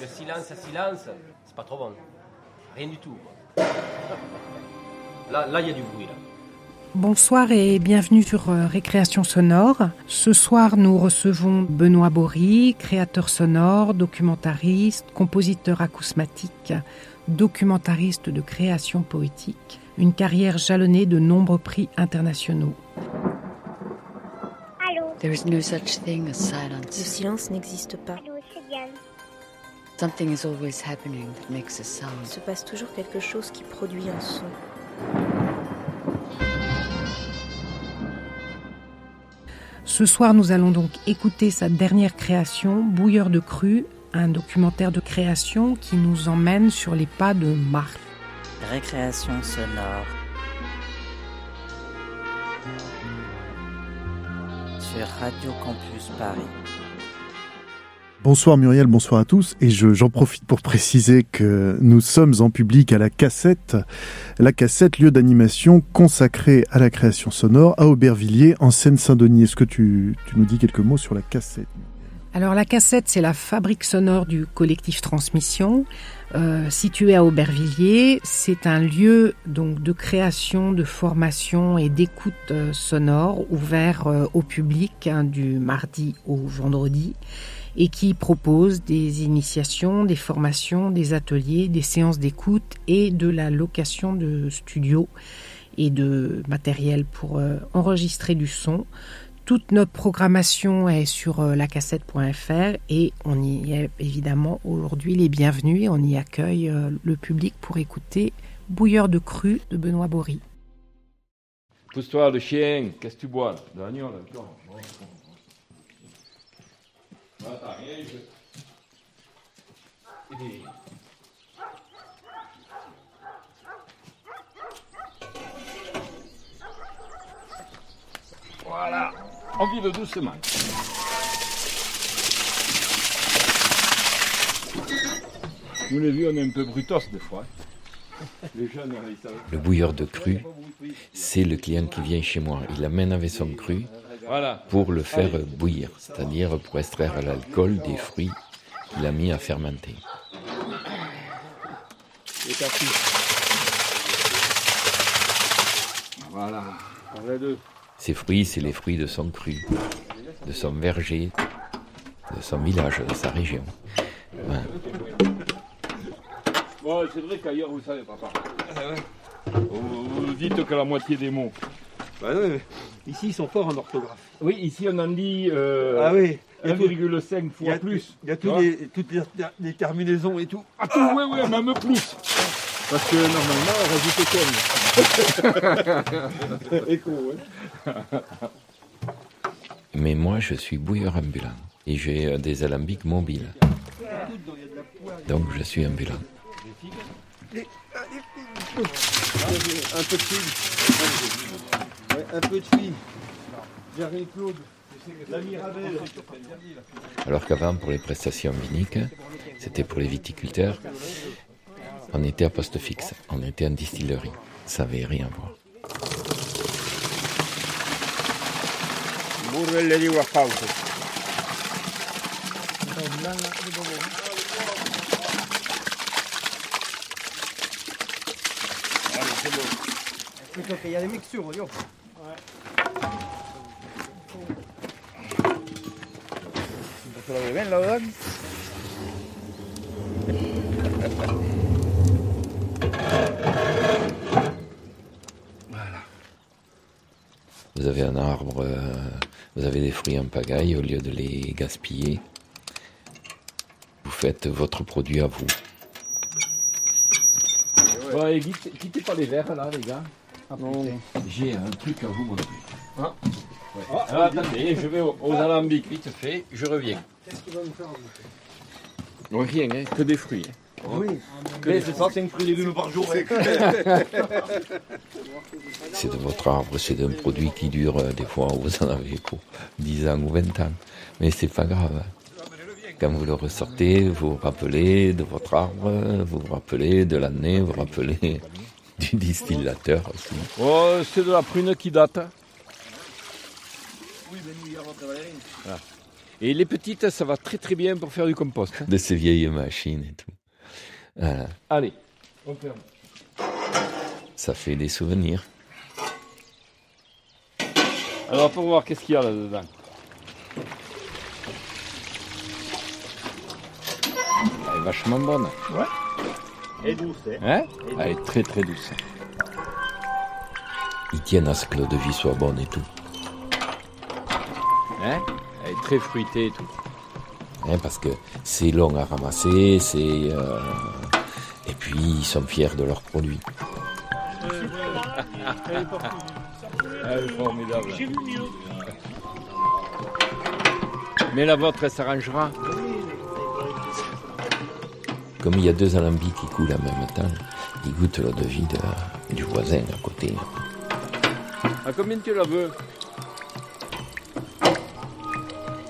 Le silence, silence, c'est pas trop bon. Rien du tout. Là, là, il y a du bruit. Là. Bonsoir et bienvenue sur euh, Récréation sonore. Ce soir, nous recevons Benoît Bory, créateur sonore, documentariste, compositeur acousmatique, documentariste de création poétique, une carrière jalonnée de nombreux prix internationaux. There is no such thing as silence. Le silence n'existe pas. Something is always happening that makes a Il sound. se passe toujours quelque chose qui produit un son. Ce soir, nous allons donc écouter sa dernière création, Bouilleur de cru, un documentaire de création qui nous emmène sur les pas de Marc. Récréation sonore. Sur Radio Campus Paris. Bonsoir Muriel, bonsoir à tous. Et je- j'en profite pour préciser que nous sommes en public à la cassette. La cassette, lieu d'animation consacré à la création sonore à Aubervilliers en Seine-Saint-Denis. Est-ce que tu, tu nous dis quelques mots sur la cassette Alors la cassette, c'est la fabrique sonore du collectif Transmission, euh, situé à Aubervilliers. C'est un lieu donc de création, de formation et d'écoute euh, sonore ouvert euh, au public hein, du mardi au vendredi et qui propose des initiations, des formations, des ateliers, des séances d'écoute et de la location de studios et de matériel pour euh, enregistrer du son. Toute notre programmation est sur euh, lacassette.fr et on y est évidemment aujourd'hui les bienvenus et on y accueille euh, le public pour écouter Bouilleur de cru de Benoît Bory. Pousse-toi, le chien, qu'est-ce que tu bois? De l'agneau, là, Voilà, on vit doucement. Nous les vieux, on est un peu brutos des fois. Le bouilleur de cru, c'est le client qui vient chez moi. Il amène avec son cru. Pour le faire bouillir, c'est-à-dire pour extraire l'alcool des fruits qu'il a mis à fermenter. Voilà. Ces fruits, c'est les fruits de son cru, de son verger, de son village, de sa région. Bon, c'est vrai qu'ailleurs, vous savez, papa. Vous, vous dites que la moitié des mots. Bah ouais, mais ici, ils sont forts en orthographe. Oui, ici, on en dit euh, ah oui, il y a, tout- 1,5 il y fois a, plus. il y a tous les, toutes les, les terminaisons et tout. Ah, tout, oui, oui, même plus. Parce que normalement, on rajoute comme. Écho, ouais. Mais moi, je suis bouilleur ambulant et j'ai euh, des alambics mobiles. Donc, je suis ambulant. Un peu de. Ouais, un peu de fille. Jerry Claude. L'ami Ravel. Alors qu'avant, pour les prestations viniques, c'était pour les viticulteurs, on était à poste fixe, on était en distillerie. Ça n'avait rien à voir. Il y a des mixtures. ¿Se lo beben, la verdad? Vous avez un arbre, euh, vous avez des fruits en pagaille, au lieu de les gaspiller, vous faites votre produit à vous. Quittez, quittez pas les verres, là, les gars. Non. J'ai un truc à vous montrer. Ah. Alors, attendez, je vais aux, aux alambics, vite fait, je reviens. Non, rien, hein, que des fruits. hein. Oui. Mais c'est ça, 5 fruits et légumes par jour. C'est de votre arbre, c'est d'un produit qui dure euh, des fois, vous en avez pour 10 ans ou 20 ans. Mais c'est pas grave. Quand vous le ressortez, vous vous rappelez de votre arbre, vous vous rappelez de l'année, vous vous rappelez du distillateur aussi. Oh, c'est de la prune qui date. Voilà. Et les petites, ça va très très bien pour faire du compost. hein. De ces vieilles machines et tout. Voilà. Allez, on ferme. Ça fait des souvenirs. Alors pour voir qu'est-ce qu'il y a là-dedans. Elle est vachement bonne. Et douce, hein. Hein Elle est très très douce. Ils tiennent à ce que l'eau de vie soit bonne et tout. Hein Elle est très fruitée et tout. Hein, parce que c'est long à ramasser, c'est... euh, Et puis, ils sont fiers de leurs produits. Elle est formidable. Mais la vôtre, elle s'arrangera. Comme il y a deux alambics qui coulent en même temps, ils goûtent l'eau de vie de- du voisin à côté. À combien tu la veux?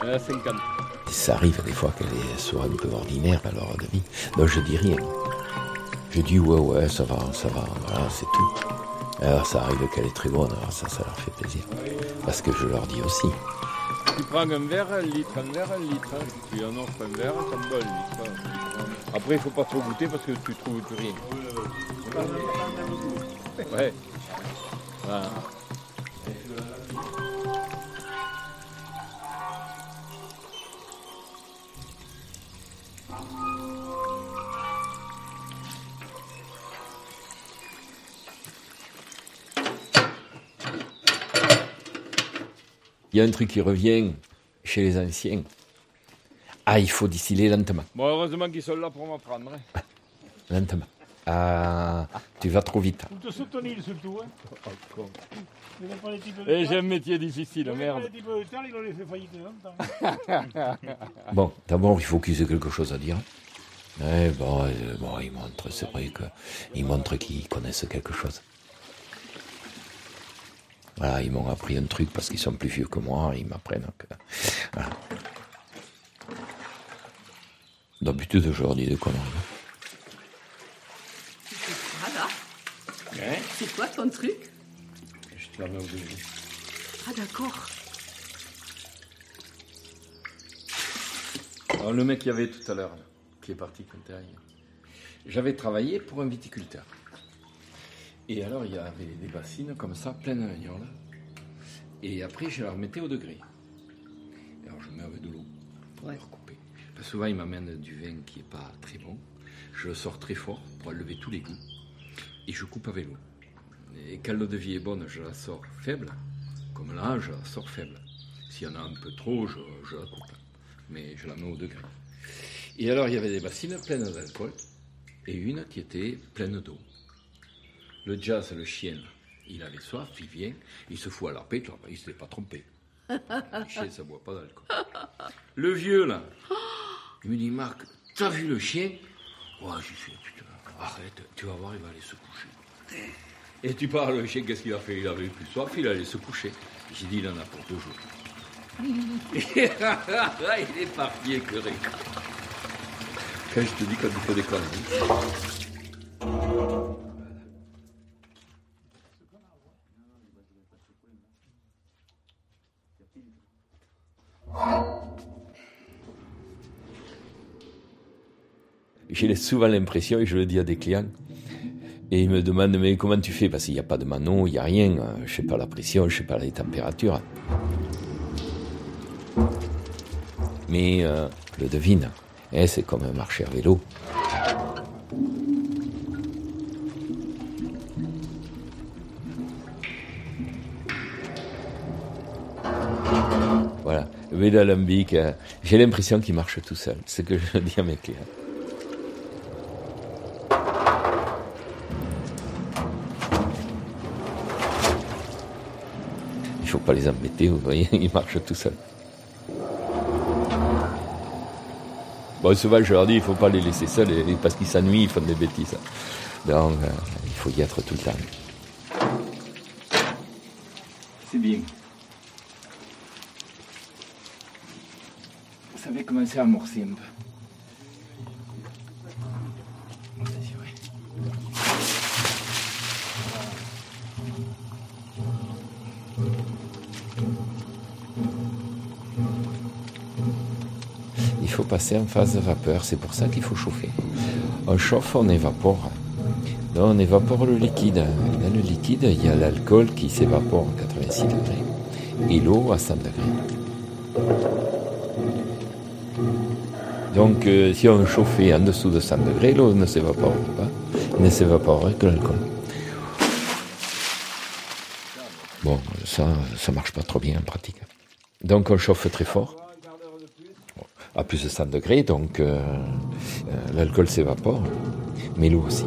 À 50. Et ça arrive des fois qu'elle soit un peu ordinaire l'heure de vie. Donc je dis rien. Je dis ouais ouais ça va, ça va, voilà, c'est tout. Alors ça arrive qu'elle est très bonne, alors ça, ça leur fait plaisir. Parce que je leur dis aussi. Tu prends un verre, un litre, un verre, un litre. hein. Tu en offres un verre, ça me donne un litre. Après, il faut pas trop goûter parce que tu trouves plus rien. Ouais. Il y a un truc qui revient chez les anciens. Ah, il faut distiller lentement. Bon, heureusement qu'ils sont là pour m'apprendre. hein. Lentement. Ah, tu vas trop vite. Faut te soutenir surtout, hein. Et j'ai terre. un métier difficile, merde. Bon, d'abord, il faut qu'ils aient quelque chose à dire. Eh bon, euh, bon, ils montrent, c'est vrai qu'ils montrent qu'ils connaissent quelque chose. Voilà, ils m'ont appris un truc parce qu'ils sont plus vieux que moi, ils m'apprennent. Voilà. D'habitude, je leur dis des conneries. Voilà. Hein C'est quoi ton truc? Je te la mets au début. Ah d'accord. Alors, le mec qu'il y avait tout à l'heure, là, qui est parti t'es arrivé. J'avais travaillé pour un viticulteur. Et alors, il y avait des bassines comme ça, pleines de vignoles. Et après, je la remettais au degré. Et alors, je mets avec de l'eau pour Ouais. Souvent, il m'amène du vin qui n'est pas très bon. Je le sors très fort pour enlever tous les goûts. Et je coupe avec l'eau. Et quand l'eau de vie est bonne, je la sors faible. Comme là, je la sors faible. S'il y en a un peu trop, je, je la coupe. Mais je la mets au degré. Et alors, il y avait des bassines pleines d'alcool et une qui était pleine d'eau. Le jazz, le chien, il avait soif, il vient, il se fout à tu vois, il ne s'était pas trompé. Le chien, ça boit pas d'alcool. Le vieux, là, il me dit, Marc, t'as vu le chien? Ouais, j'ai fait, putain, arrête, tu vas voir, il va aller se coucher. Et tu parles, le chien, qu'est-ce qu'il a fait? Il avait plus soif, il allait se coucher. J'ai dit, il en a pour deux jours. il est parti écœuré. Quand je te dis quand il faut des conneries. J'ai souvent l'impression, et je le dis à des clients, et ils me demandent mais comment tu fais? Parce qu'il n'y a pas de manon, il n'y a rien, euh, je sais pas la pression, je sais pas les températures. Mais euh, je le devine, hein, c'est comme un marché à vélo. Voilà, vélo alambic, euh, j'ai l'impression qu'il marche tout seul, c'est ce que je dis à mes clients. Pas les embêter, vous voyez, ils marchent tout seuls. Bon, souvent, je leur dis, il faut pas les laisser seuls, parce qu'ils s'ennuient, ils font des bêtises. Donc, euh, il faut y être tout le temps. C'est bien. Ça avait commencé à amorcer un peu. Passer en phase de vapeur. C'est pour ça qu'il faut chauffer. On chauffe, on évapore. On évapore le liquide. Dans le liquide, il y a l'alcool qui s'évapore à 86 degrés et l'eau à 100 degrés. Donc euh, si on chauffait en dessous de 100 degrés, l'eau ne s'évapore pas. Ne s'évaporerait que l'alcool. Bon, ça, ça marche pas trop bien en pratique. Donc on chauffe très fort, à plus de 100 degrés, donc euh, euh, l'alcool s'évapore, mais l'eau aussi.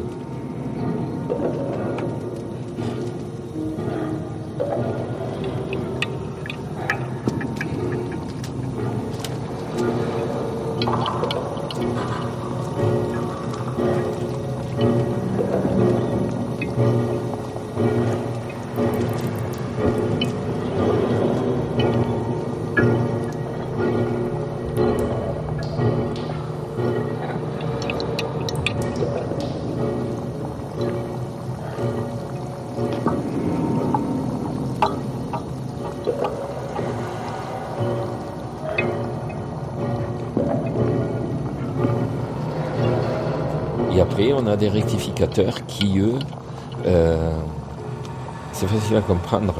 Et après, on a des rectificateurs qui, eux, euh, c'est facile à comprendre.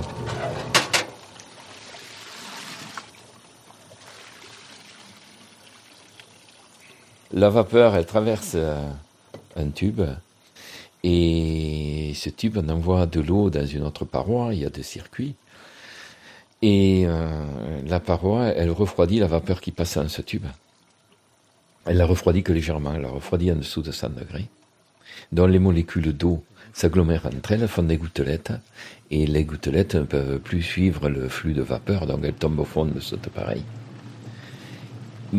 La vapeur, elle traverse euh, un tube et ce tube on envoie de l'eau dans une autre paroi, il y a des circuits. Et euh, la paroi, elle refroidit la vapeur qui passe dans ce tube. Elle la refroidit que légèrement, elle la refroidit en dessous de 100 degrés. Donc les molécules d'eau s'agglomèrent entre elles, font des gouttelettes, et les gouttelettes ne peuvent plus suivre le flux de vapeur, donc elles tombent au fond de ce pareil.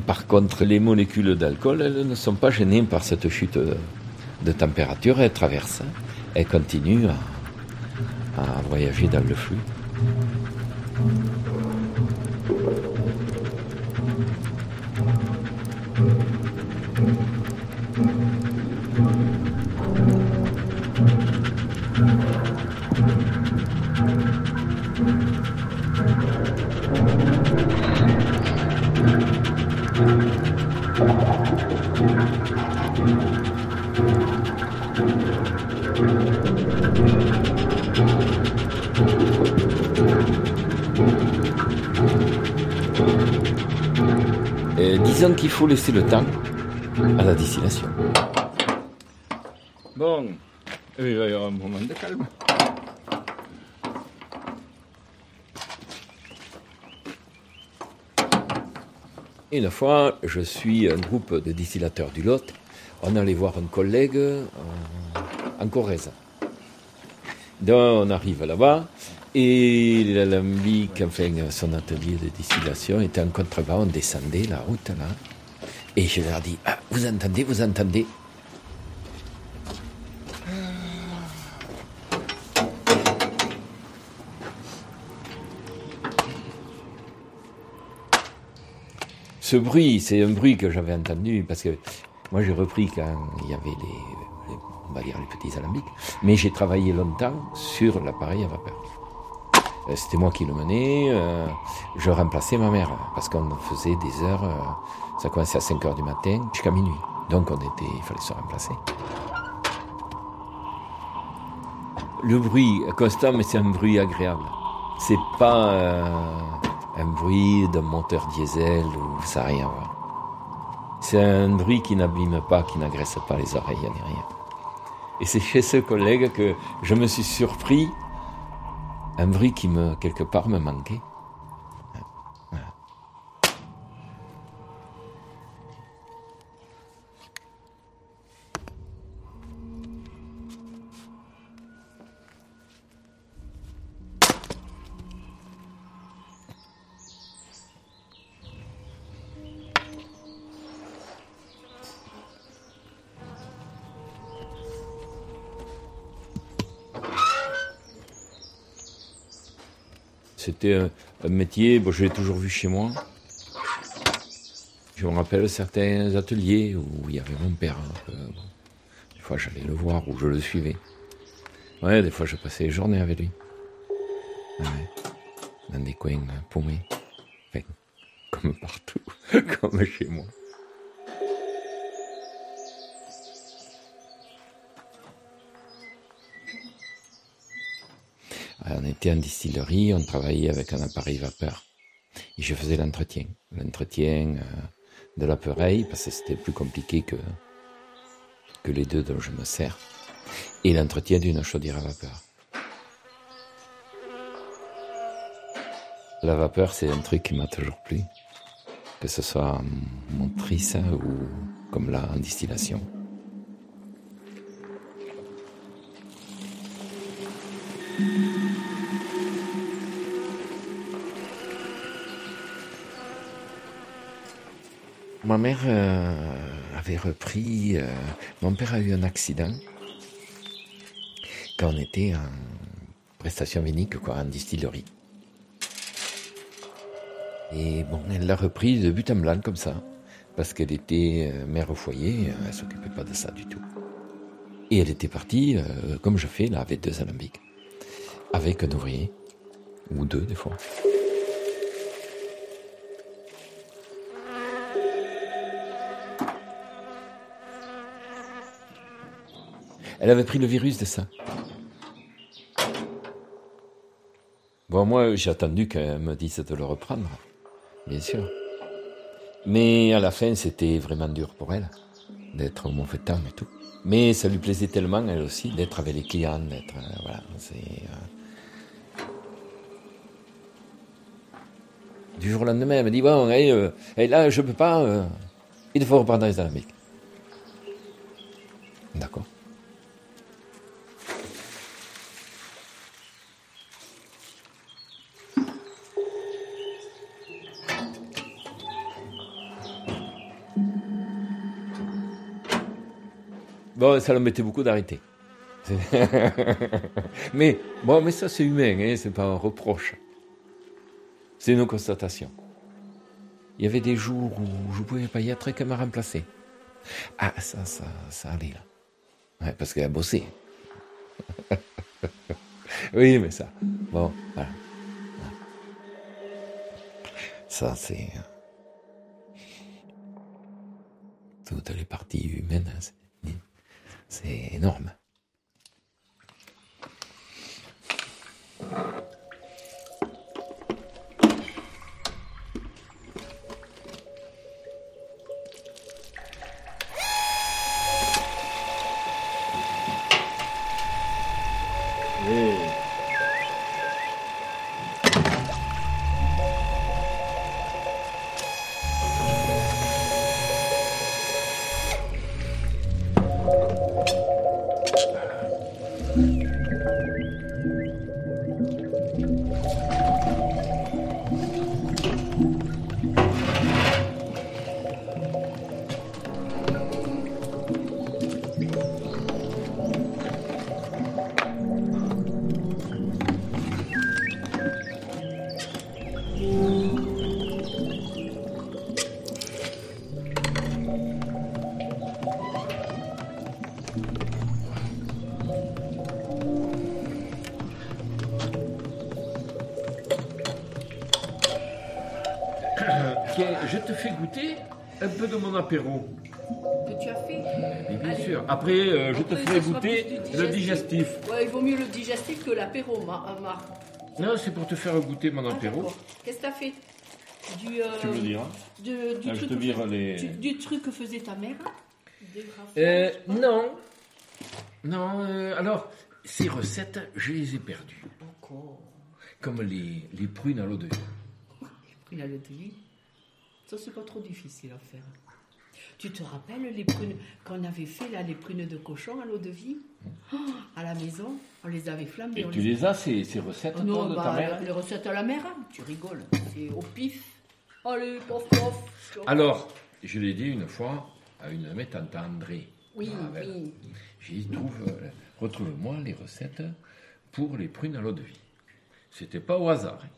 Par contre, les molécules d'alcool, elles ne sont pas gênées par cette chute de température, elles traversent, elles continuent à voyager dans le flux. Qu'il faut laisser le temps à la distillation. Bon, il va y avoir un moment de calme. Une fois, je suis un groupe de distillateurs du Lot. On allait voir un collègue en, en Corrèze. Donc on arrive là-bas et l'alambic, enfin son atelier de distillation était en contrebas. On descendait la route là. Et je leur dis ah, Vous entendez, vous entendez Ce bruit, c'est un bruit que j'avais entendu parce que moi j'ai repris quand il y avait les, les- on va dire les petits alambics, mais j'ai travaillé longtemps sur l'appareil à vapeur. Euh, C'était moi qui le menais, euh, je remplaçais ma mère parce qu'on faisait des heures, euh, ça commençait à 5 heures du matin jusqu'à minuit. Donc on était, il fallait se remplacer. Le bruit constant, mais c'est un bruit agréable. C'est pas un bruit d'un moteur diesel ou ça rien à voir. C'est un bruit qui n'abîme pas, qui n'agresse pas les oreilles ni rien. Et c'est chez ce collègue que je me suis surpris un bruit qui me quelque part me manquait. C'était un, métier, bon, je l'ai toujours vu chez moi. Je me rappelle certains ateliers où il y avait mon père. hein, des fois, j'allais le voir ou je le suivais. Ouais, des fois, je passais les journées avec lui. Ouais, dans des coins euh, paumés. Comme partout, comme chez moi. On était en distillerie, on travaillait avec un appareil vapeur. Et je faisais l'entretien. L'entretien euh, de l'appareil, parce que c'était plus compliqué que, que les deux dont je me sers. Et l'entretien d'une chaudière à vapeur. La vapeur, c'est un truc qui m'a toujours plu. Que ce soit en motrice ou comme là en distillation. Ma mère euh, avait repris. euh, mon père a eu un accident quand on était en prestation vinique, quoi, en distillerie. Et bon, elle l'a repris de but en blanc comme ça, parce qu'elle était euh, mère au foyer, elle s'occupait pas de ça du tout. Et elle était partie, comme je fais là, avec deux alambics, avec un ouvrier, ou deux des fois. Elle avait pris le virus de ça. Bon, moi, j'ai attendu qu'elle me dise de le reprendre, bien sûr. Mais à la fin, c'était vraiment dur pour elle, d'être au Montfétan et tout. Mais ça lui plaisait tellement, elle aussi, d'être avec les clients, d'être... euh, voilà, c'est... euh. Du jour au lendemain, elle me dit, bon, hey, euh, là, je peux pas, il faut reprendre les. D'accord. Bon, ça l'embêtait beaucoup d'arrêter. mais bon, mais ça c'est humain, hein, c'est pas un reproche. C'est une constatation. Il y avait des jours où je pouvais pas y être et qu'elle m'a remplacé. Ah, ça, ça, ça allait là. Ouais, parce qu'elle a bossé. oui, mais ça. Bon, voilà. Ça, c'est. Toutes les parties humaines, hein, c'est- énorme. Mon apéro. Que tu as fait Mais bien Allez. sûr. Après, euh, je te ferai ce sera goûter plus du le digestif. Ouais, il vaut mieux le digestif que l'apéro, Mar- euh, Marc. Non, c'est pour te faire goûter mon Ah, apéro. d'accord. Qu'est-ce que t'as fait du, euh, Tu me diras. de- du, Ah, je truc te que vire fais- les- du, du truc que faisait ta mère Des graphes, Euh, je sais pas. non. Non, euh, alors, ces recettes, je les ai perdues. Encore. Comme les, les prunes à l'eau de vie. Il a le vie. Ça, c'est pas trop difficile à faire. Tu te rappelles les prunes qu'on avait fait là, les prunes de cochon à l'eau de vie Oh, À la maison, on les avait flambées. Et tu les as, ces, ces recettes, Oh non, de bah, ta mère les recettes à la mer, hein, tu rigoles. C'est au pif. Allez, pof, pof. Alors, je l'ai dit une fois à une métante André. Oui, oui. J'ai dit, trouve, euh, retrouve-moi les recettes pour les prunes à l'eau de vie. C'était pas au hasard. hein.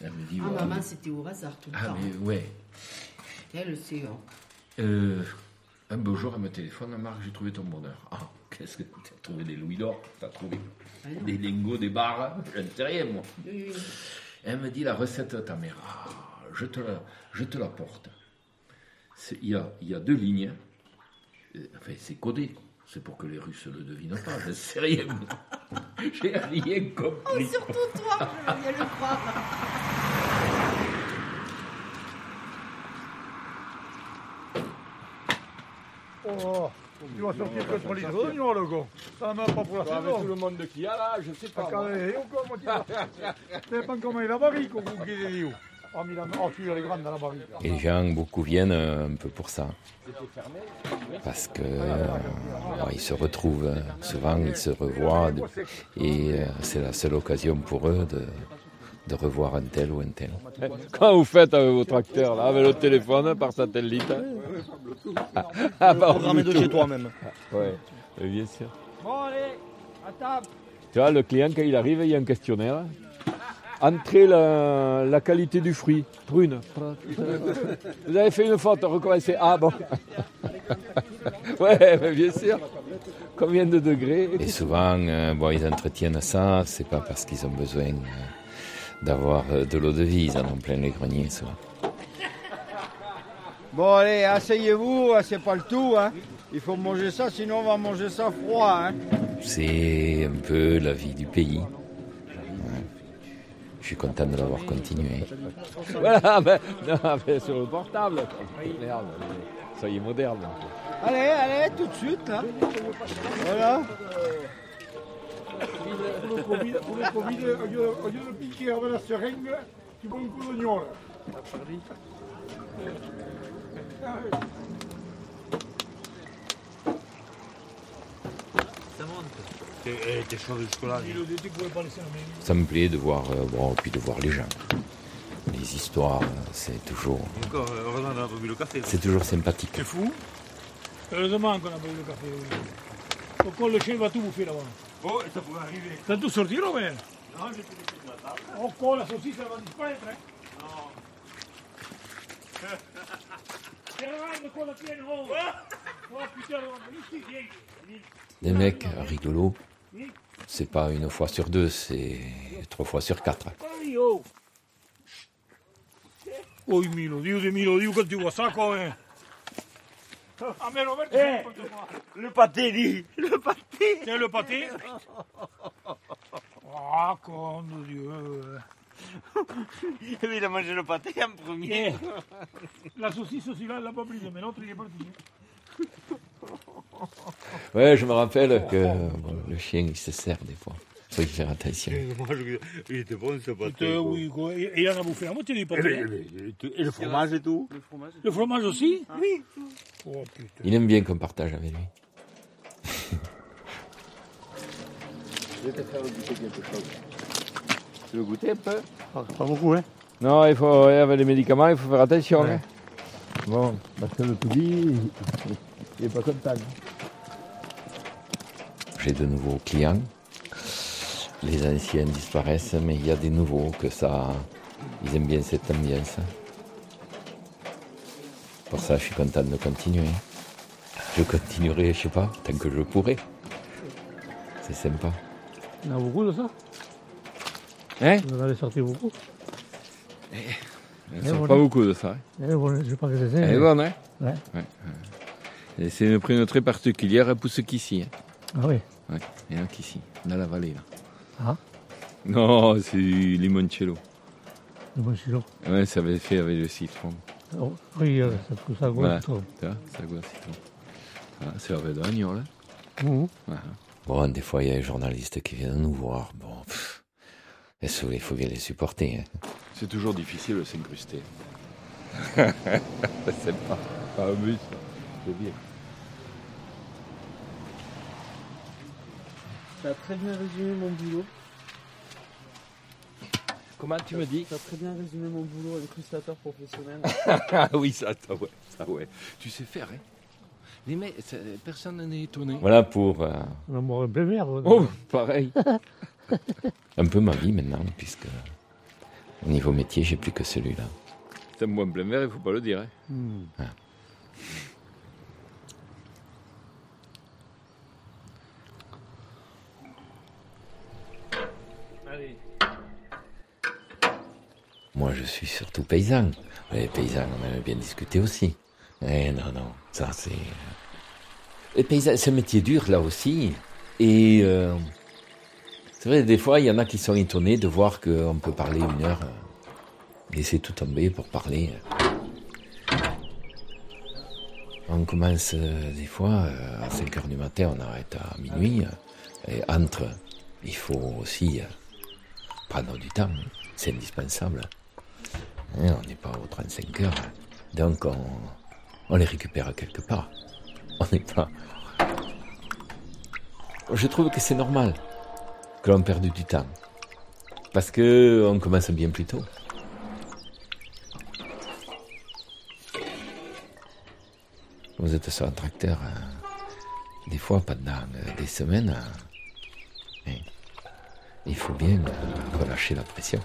Elle me dit, Ah, ouais. maman, c'était au hasard tout le Ah, temps. mais ouais. Elle sait. Hein. Euh, un beau jour, elle me téléphone, Marc, j'ai trouvé ton bonheur. Ah, qu'est-ce que tu as trouvé des louis d'or? T'as trouvé Ah des lingots, des barres Je ne sais rien, moi. Oui, oui. Elle me dit la recette de ta mère. Ah, je te la, je te la porte. Il y a, il y a deux lignes. Euh, Enfin, c'est codé. C'est pour que les Russes le devinent pas. Je ne sais rien. J'ai rien compris. Surtout toi, je viens le croire. Oh, tu vas sortir que 3 litres d'oignon, le gars. Ça a pas pour la saison. tout le monde qu'il y a là, je sais pas. Ah, moi. et où, comment tu vas Ça dépend comment il a la barrique, au bout qu'il est où. Ah, mais la... oh, tu elle est grande dans la barrique. Et les gens, beaucoup viennent euh, un peu pour ça. Parce que euh, ils se retrouvent euh, souvent, ils se revoient. et euh, c'est la seule occasion pour eux de, de revoir un tel ou un tel. Quand vous faites avec vos tracteurs, là, avec le téléphone par satellite. Ah, ah, par Programmé de chez toi même. Ouais, oui, bien sûr. Bon, allez, à table. Tu vois, le client, quand il arrive, il y a un questionnaire. Entrez la, la qualité du fruit. Prune. Vous avez fait une faute, recommencez. Ah bon. Ouais, mais bien sûr. Combien de degrés? Et souvent, euh, bon, ils entretiennent ça, c'est pas parce qu'ils ont besoin euh, d'avoir euh, de l'eau de vie, ils en ont plein les greniers, souvent. Bon, allez, asseyez-vous, hein, c'est pas le tout. Hein. Il faut manger ça, sinon on va manger ça froid. Hein. C'est un peu la vie du pays. Je suis content de l'avoir continué. Voilà, ben, non, mais sur le portable. Merde, soyez moderne. Allez, allez, tout de suite, là. Voilà. Pour le Covid, pour le Covid, au lieu, au lieu de piquer avec la seringue, tu prends un coup d'oignon, là. Chaud jusque-là. Ça me plaît de voir, euh, bon, puis de voir les gens. Les histoires, euh, c'est toujours, Encore, heureusement qu'on a pas bu le café. c'est toujours sympathique. C'est fou. Heureusement qu'on a bu le café. oui. Pourquoi le chien va tout bouffer là-bas Oh, ça pourrait arriver. T'as tout sorti mais Non, j'ai tout laissé sur la table. Encore la saucisse, elle va disparaître. Hein. Non. Des mecs rigolos, c'est pas une fois sur deux, c'est trois fois sur quatre. Oh Oh, Milo, Dio de Milo, Dio, quand tu vois ça, quand même Ah, Eh, quoi. Le pâté, dit. Le pâté? Tiens, le pâté? Ah, con de Dieu Il a mangé le pâté en premier. Eh, La saucisse aussi, là, elle l'a pas prise, mais l'autre, il est parti. Ouais, je me rappelle que bon, le chien, il se sert des fois. Faut y faire attention. Il était bon ce pâté. Oui, quoi. Et et il en a bouffé la moitié du pâté. Et le- et le fromage et tout Le fromage aussi Oui. Oh, putain. Il aime bien qu'on partage avec lui. Je vais te faire goûter quelque chose. Tu veux goûter un peu Pas beaucoup, hein Non, il faut, ouais, avec les médicaments, il faut faire attention. hein. Bon, parce que le petit, il n'est pas content. J'ai de nouveaux clients. Les anciens disparaissent, mais il y a des nouveaux que ça. Ils aiment bien cette ambiance. Pour ça, je suis content de continuer. Je continuerai, je sais pas, tant que je pourrai. C'est sympa. Il y en a beaucoup de ça? Hein Vous en avez sorti beaucoup Il n'y a pas beaucoup de ça. hein. Eh, bon, Je sais pas que c'est ça. Elle est bonne, hein Ouais. ouais. Et c'est une prune très particulière, elle pousse qu'ici. hein. Ah oui. Ouais, il y en a qu'ici, dans la vallée. Là. Ah, Non, c'est du limoncello. silo. Ouais, ça avait fait avec le citron. Oh, oui, euh, ça pousse à gauche. Voilà, vois, ça goûte le citron. Voilà, c'est avec de l'agneau, là. Voilà. Bon, des fois, il y a les journalistes qui viennent nous voir. Bon, pff, et il faut bien les supporter. hein. C'est toujours difficile de s'incruster. c'est pas, pas un but, c'est bien. Tu as très bien résumé mon boulot. Comment tu me dis? Tu as très bien résumé mon boulot, incrustateur professionnel. Ah oui, ça, ça, ouais, ça, ouais. Tu sais faire, hein Les mecs, ça- personne n'est étonné. Voilà pour euh, On a mort un verre. Oh, pareil. un peu ma vie maintenant, puisque au niveau métier, j'ai plus que celui-là. C'est un bon plein verre, il faut pas le dire. Hein. Hmm. Ah. Allez. Moi, je suis surtout paysan. Les paysans, on avait bien discuté aussi. Eh non, non, ça c'est... Les paysans, c'est un métier dur là aussi. Et euh, C'est vrai, des fois, il y en a qui sont étonnés de voir qu'on peut parler une heure, euh, laisser tout tomber pour parler. On commence euh, des fois euh, à 5 heures du matin, on arrête à minuit. Et entre, il faut aussi prendre du temps, c'est indispensable. Hein, on n'est pas aux 35 heures, donc on, on les récupère quelque part. On n'est pas. Je trouve que c'est normal que l'on perde du temps. Parce que on commence bien plus tôt. Vous êtes sur un tracteur, euh, des fois pendant euh, des semaines, hein, il faut bien euh, relâcher la pression.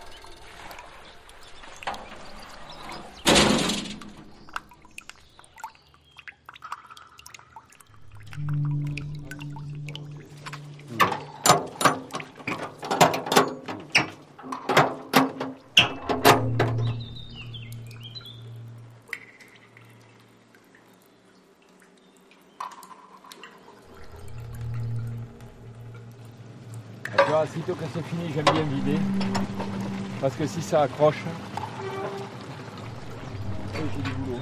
Tu vois, sitôt que c'est fini, j'aime bien vider. Parce que si ça accroche, j'ai du boulot.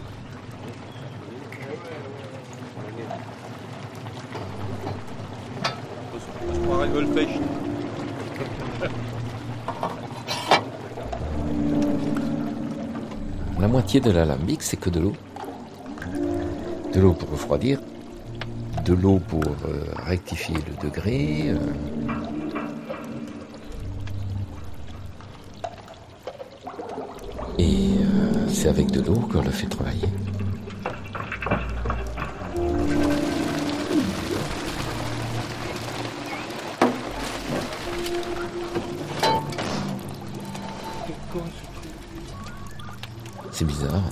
La moitié de l'alambic, c'est que de l'eau. De l'eau pour refroidir, de l'eau pour euh, rectifier le degré. euh. Et euh, c'est avec de l'eau qu'on le fait travailler. C'est bizarre.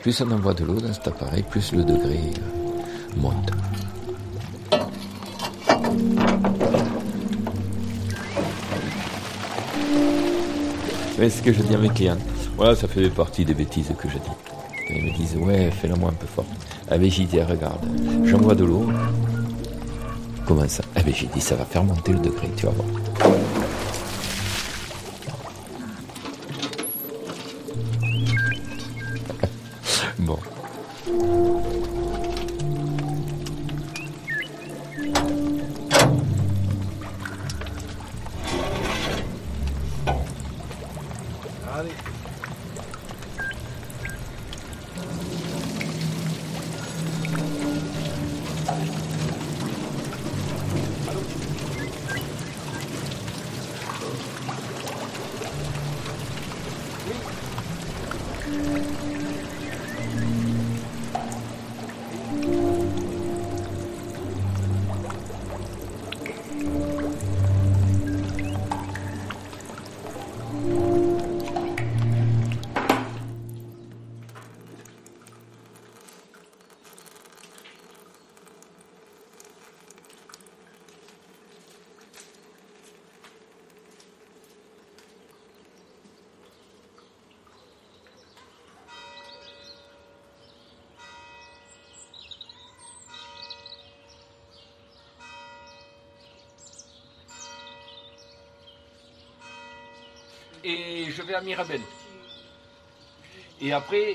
Plus on envoie de l'eau dans cet appareil, plus le degré euh, monte. C'est ce que je dis à mes clients. Voilà, ça fait partie des bêtises que je dis. Ils me disent, ouais, fais-la moi un peu forte. Ah ben j'ai dit, regarde, j'envoie de l'eau. Comment ça? Ah ben j'ai dit, ça va faire monter le degré, tu vas voir.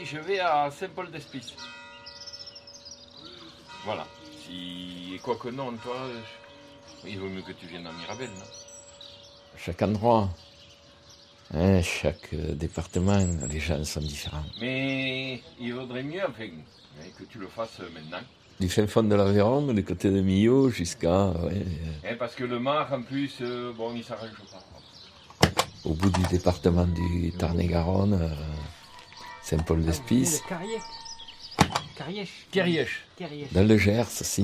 Je vais à Saint-Paul-d'Espice. Voilà. Si... Et quoi que non, toi, je- il vaut mieux que tu viennes à Mirabel, non? Chaque endroit, hein, chaque euh, département, les gens sont différents. Mais il vaudrait mieux, enfin, que tu le fasses maintenant. Du fin fond de l'Aveyron, du côté de Millau, jusqu'à ouais, euh, Hein, parce que le mar, en plus, euh, bon, il s'arrange pas. au bout du département du Tarn-et-Garonne, euh, Saint-Paul-d'Espice. Carrièche. Carrièche. Carrièche. Carrièche. Dans le Gers aussi, c'est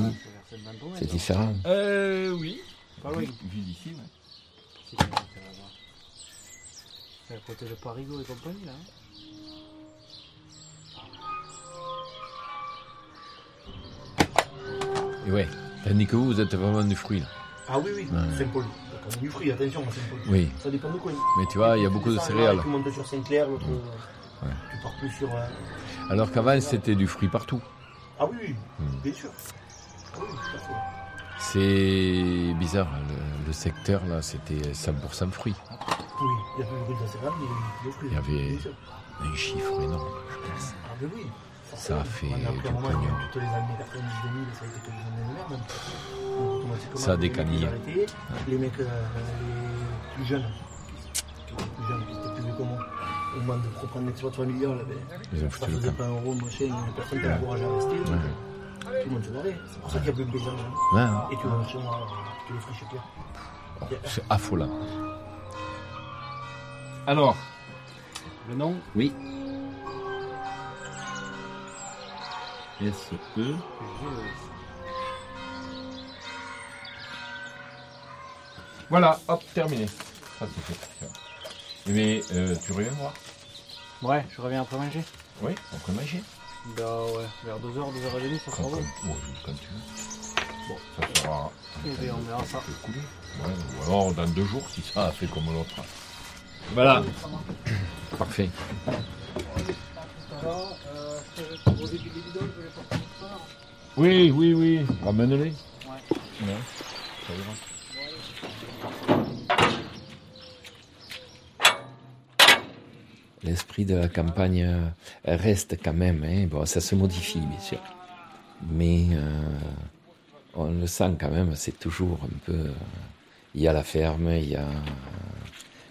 Mandon, c'est différent. Euh, oui. Pas loin. Vu d'ici, ouais. C'est bien, ça va voir. C'est à côté de Parigot et compagnie, là. hein. Et ouais, tandis que vous, vous êtes vraiment du fruit. Là. Ah oui, oui, Ouais. Saint-Paul. Du fruit, attention, Saint-Paul. Oui. Ça dépend de quoi. Mais tu vois, il y a beaucoup de céréales. Montes sur Saint-Clair, l'autre. Tu pars plus sur. euh, Alors qu'avant, c'était du fruit partout. Ah oui, oui, Hmm. bien sûr. Oui. C'est bizarre, le, le secteur là, c'était 100% fruits. Oui, il y a plus de de mais fruits. Il y avait un chiffre énorme, je pense. Ah, ben oui. Ça a fait un du pognon. Toutes les années 90 2000, ça a de les décanillé. Les mecs, euh, les plus jeunes, qui étaient plus jeunes, qui étaient plus vieux que moi, au moment de reprendre l'exploit familial, ben, Ils ont ça faisait pas un euro, machin, personne qui Ouais. encourageait à rester. Ouais. Tout le monde se barrait. C'est pour ça qu'il y a plus de paysans. hein. Et tu vas chez moi, tu les friches clairs. C'est affolant. Alors, le nom Oui. S-E. Voilà, hop, terminé. Ça c'est fait. Mais euh, tu reviens voir Ouais, je reviens après manger. Oui, après manger. Bah ouais, vers 2h, 2h30, ça sera bon. quand- ouais, quand tu veux. Bon, ça sera. Eh bien, on verra ça. Ouais, ou alors dans deux jours si ça a fait comme l'autre. Voilà. Parfait. Oui, oui, oui. Ramène-les. Ouais. ça ira. L'esprit de la campagne euh, reste quand même. Hein. Bon, ça se modifie, bien sûr. Mais euh, on le sent quand même, c'est toujours un peu. euh, Il y a la ferme, il y a.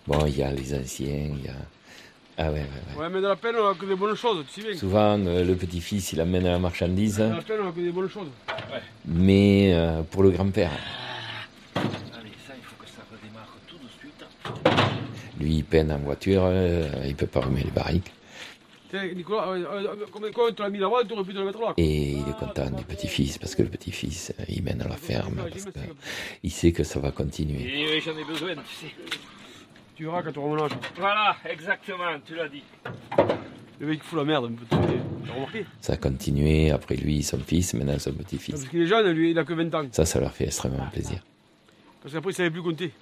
Bon, il y a les anciens, il y a. Ah ouais, ouais, ouais. Ouais, mais dans la peine, on a que des bonnes choses, tu sais bien. Souvent, euh, le petit-fils, il amène la marchandise, Dans la peine, on a que des bonnes choses. Ouais. mais euh, pour le grand-père. Allez, ça, il faut que ça redémarre tout de suite. Lui, il peine en voiture, euh, il peut pas remettre les barriques. Tiens, Nicolas, combien combien tu l'as mis là-bas, tu aurais pu te le mettre là. Et il est content du petit-fils, parce que le petit-fils, euh, il mène à la ferme, parce que il sait que ça va continuer. Et oui, j'en ai besoin, tu sais. Tu verras quand tu âge. Voilà, exactement, tu l'as dit. Le mec, il fout la merde un peu, tu sais. T'as remarqué? Ça a continué, après lui, son fils, maintenant son petit-fils. Parce qu'il est jeune, lui, il a que 20 ans. Ça, ça leur fait extrêmement plaisir. Parce qu'après, il savait plus compter.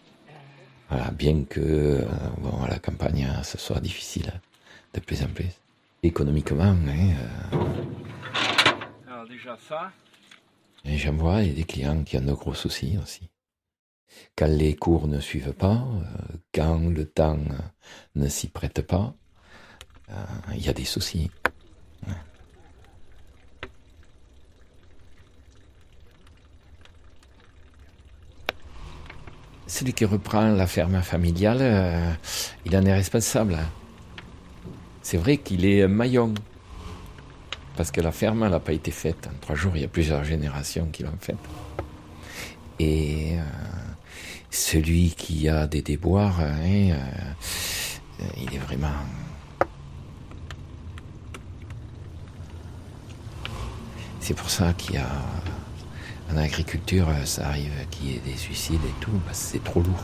Voilà, bien que euh, bon, à la campagne, hein, ce soit difficile hein, de plus en plus. Économiquement, hein, euh, Alors, déjà, ça. et j'en vois des clients qui ont de gros soucis aussi. Quand les cours ne suivent pas, euh, quand le temps ne s'y prête pas, il y a des soucis. Ouais. Celui qui reprend la ferme familiale, euh, il en est responsable. C'est vrai qu'il est maillon. Parce que la ferme, n'a pas été faite en trois jours. Il y a plusieurs générations qui l'ont faite. Et euh, celui qui a des déboires, hein, euh, il est vraiment... C'est pour ça qu'il y a... En agriculture, ça arrive qu'il y ait des suicides et tout, parce que c'est trop lourd.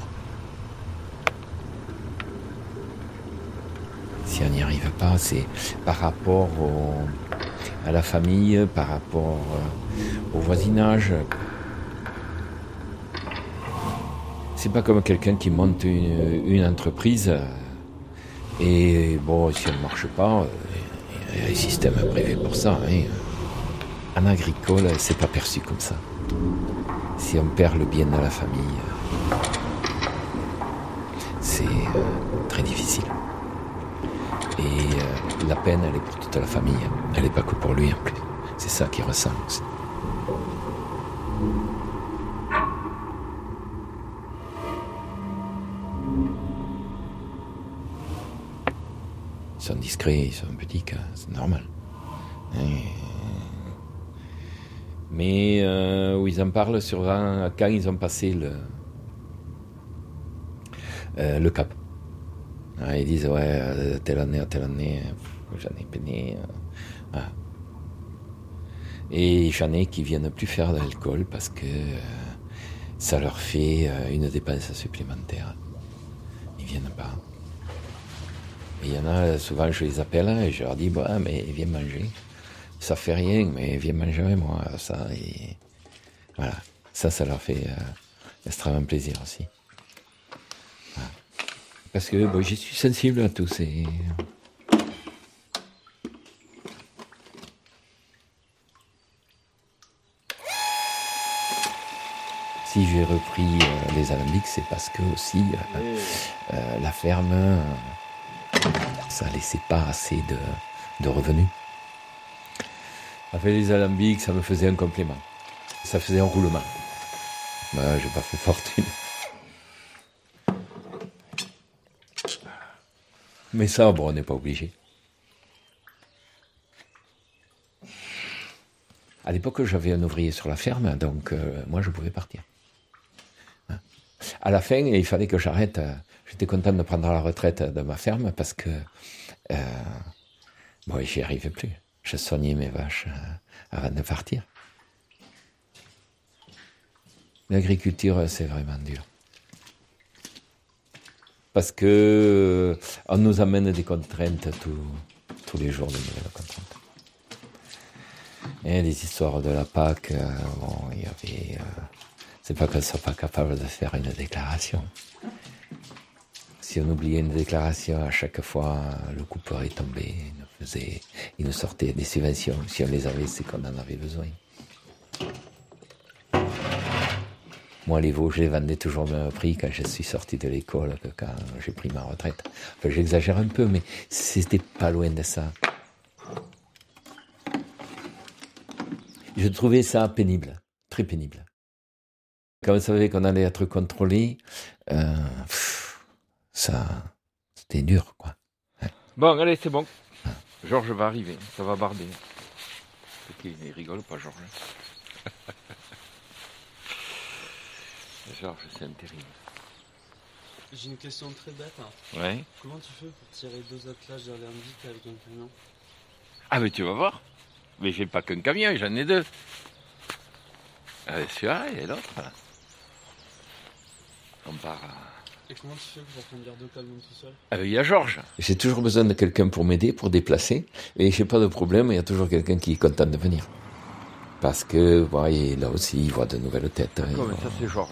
Si on n'y arrive pas, c'est par rapport à la famille, par rapport euh, au voisinage. C'est pas comme quelqu'un qui monte une, entreprise euh, et bon, si elle ne marche pas, euh, il y a un système prévu pour ça. hein. En agricole, c'est pas perçu comme ça. Si on perd le bien de la famille, c'est euh, très difficile. Et euh, la peine, elle est pour toute la famille. Elle n'est pas que pour lui en plus. C'est ça qu'il ressent aussi. Ils sont discrets, ils sont petits, c'est normal. Mais euh, où ils en parlent sur quand ils ont passé le, euh, le cap. Ils disent, ouais, euh, telle année telle année, j'en ai peiné. Et j'en ai qui viennent plus faire de l'alcool parce que ça leur fait une dépense supplémentaire. Ils viennent pas. Il y en a, souvent je les appelle et je leur dis, bah, mais viens manger. Ça fait rien, mais viens manger avec moi. Ça, et voilà. Ça, ça leur fait euh, extrêmement plaisir aussi. Parce que bon, je suis sensible à ces. Si j'ai repris euh, les alambics, c'est parce que aussi euh, la ferme, ça laissait pas assez de revenus. Avec les alambics, ça me faisait un complément. Ça faisait un roulement. Moi, j'ai pas fait fortune. Mais ça, bon, on n'est pas obligé. À l'époque, j'avais un ouvrier sur la ferme, donc euh, moi, je pouvais partir. Hein. À la fin, il fallait que j'arrête. euh, J'étais content de prendre la retraite de ma ferme parce que euh, bon, j'y arrivais plus. Je soignais mes vaches euh, avant de partir. L'agriculture, c'est vraiment dur. Parce que euh, on nous amène des contraintes tous, les jours, de nouvelles contraintes. Et les histoires de la PAC, euh, bon, il y avait. euh, c'est pas qu'on soit pas capable de faire une déclaration. Si on oubliait une déclaration, à chaque fois, le coupeur est tombé, il nous faisait, il nous sortait des subventions. Si on les avait, c'est qu'on en avait besoin. Moi, les veaux, je les vendais toujours au même prix quand je suis sorti de l'école que quand j'ai pris ma retraite. Enfin, j'exagère un peu, mais c'était pas loin de ça. Je trouvais ça pénible, très pénible. Quand on savait qu'on allait être contrôlé, euh, ça, c'était dur, quoi. Bon, allez, c'est bon. Georges va arriver, ça va barder. Il rigole pas, Georges. Georges, c'est terrible. J'ai une question très bête. hein. Ouais. Comment tu fais pour tirer deux attelages d'alambic avec un camion? Ah, mais tu vas voir. Mais j'ai pas qu'un camion, j'en ai deux. Euh, Celui-là et l'autre. là. On part à... Et comment tu fais pour conduire deux camions tout seul? Ah, ben, il y a Georges. J'ai toujours besoin de quelqu'un pour m'aider, pour déplacer. Et j'ai pas de problème, il y a toujours quelqu'un qui est content de venir. Parce que, ouais, là aussi, il voit de nouvelles têtes. hein, Non, mais ça, c'est Georges.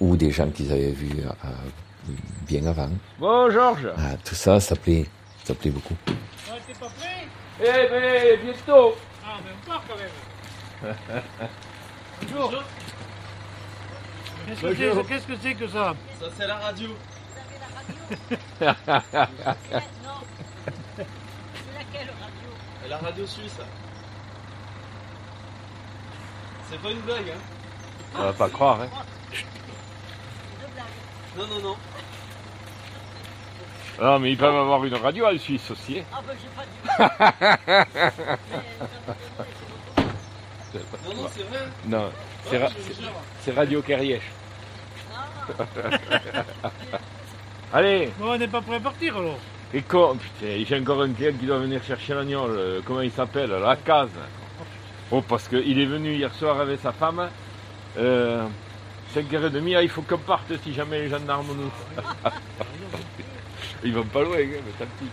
Ou des gens qu'ils avaient vus euh, bien avant. Bon, Georges. Ah, tout ça, ça plaît, ça plaît beaucoup. t'es pas prêt? Eh ben, bientôt. Ah, mais part quand même. Bonjour. Qu'est-ce que c'est Qu'est-ce que c'est que ça Ça, c'est la radio. La radio suisse. C'est pas une blague, hein On va pas croire, hein. Non, non, non. Non, mais ils peuvent avoir une radio en Suisse aussi. hein. Ah, bah, j'ai pas Non, non, c'est vrai. Non, c'est ra- vous c'est- c'est Radio Kerrièche. Allez, Bon, on n'est pas prêt à partir alors. et con, putain, j'ai encore un client qui doit venir chercher l'agneau, le- comment il s'appelle, la case. Oh, parce qu'il est venu hier soir avec sa femme. Euh, 5h30, ah, il faut qu'on parte si jamais les gendarmes nous. Ils vont pas loin, hein, mais tant pis.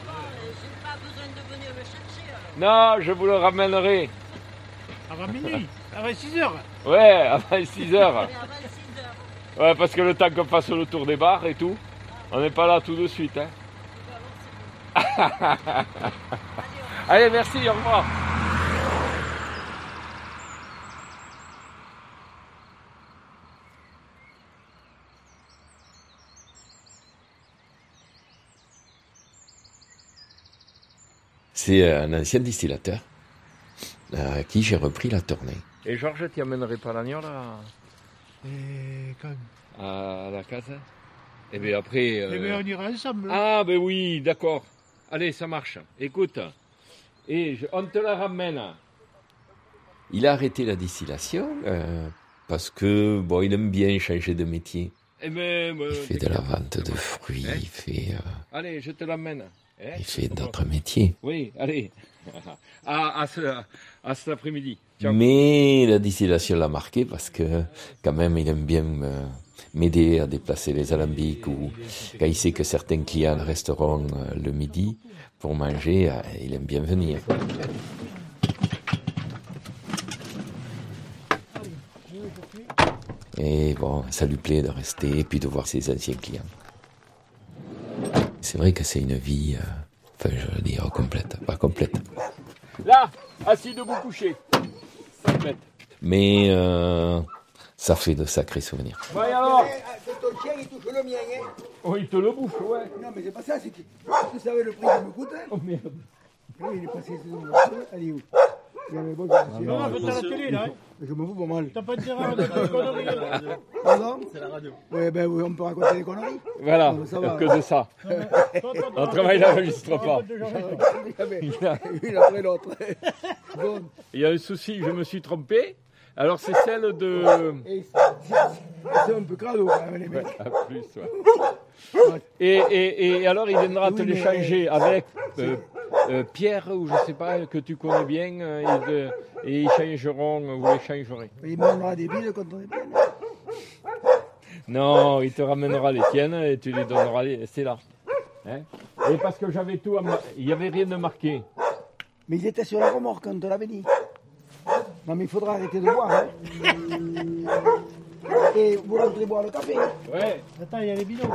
Non, je vous le ramènerai. Avant minuit, avant 6 heures. Ouais, avant 6 heures. Ouais, parce que le temps qu'on fasse le tour des bars et tout, on n'est pas là tout de suite. Hein. Allez, merci, au revoir. C'est euh, un ancien distillateur euh, à qui j'ai repris la tournée. Et Georges, tu amènerais pas l'agneau là? Et quand à la case Et bien après. euh, Eh bien, on ira ensemble. Ah, ben oui, d'accord. Allez, ça marche. Écoute, et je- on te la ramène. Il a arrêté la distillation euh, parce que bon, il aime bien changer de métier. Eh ben, euh, Il fait de la vente de fruits, il fait, euh, Allez, je te l'amène. Hein il fait d'autres métiers. Oui, allez. à, à, ce, à cet après-midi. Mais la distillation l'a marqué parce que quand même il aime bien me- m'aider à déplacer les alambics ou quand il sait que certains clients resteront euh, le midi pour manger, euh, il aime bien venir. Et bon, ça lui plaît de rester et puis de voir ses anciens clients. C'est vrai que c'est une vie, euh, enfin je veux dire complète, pas complète. Là, assis debout couché. 5 mètres. Mais euh, ça fait de sacrés souvenirs. Ouais, alors Ton chien, il touche le mien, hein Oh, il te le bouffe, ouais. Non, mais c'est pas ça, c'est que tu savais le prix qu'il me coûte. Hein Oh merde. Oui, il est passé sur le. Allez, où? Y avait bon, je Non, non, faut à la télé, là. hein. Je me fous pas mal. T'as pas de terrain, t'as pas de conneries. Pardon? C'est la radio. Oui, ben oui, on peut raconter des conneries. Voilà, Non, mais ça va. que de ça. Un travail n'enregistre pas. Une après l'autre. Bon. Il y a un souci, je me suis trompé. Alors c'est celle de... Et c'est- C'est un peu crado, quand même, les Ouais, mecs. à plus, ouais. Et, et, et alors il viendra te Oui, mais- l'échanger avec euh, euh, Pierre, ou je sais pas, que tu connais bien, euh, et, de- et ils changeront, vous l'échangerez. Il me donnera des billes quand on est plein. Non, il te ramènera les tiennes et tu les donneras, les... c'est là. Hein? Et parce que j'avais tout, il n'y avait rien de marqué. Mais ils étaient sur la remorque quand on te l'avait dit. Non, mais il faudra arrêter de boire. Hein. Et vous rentrez boire le café. Ouais. Attends, il y a les bidons.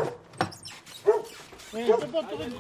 Ouais, je peux pas te une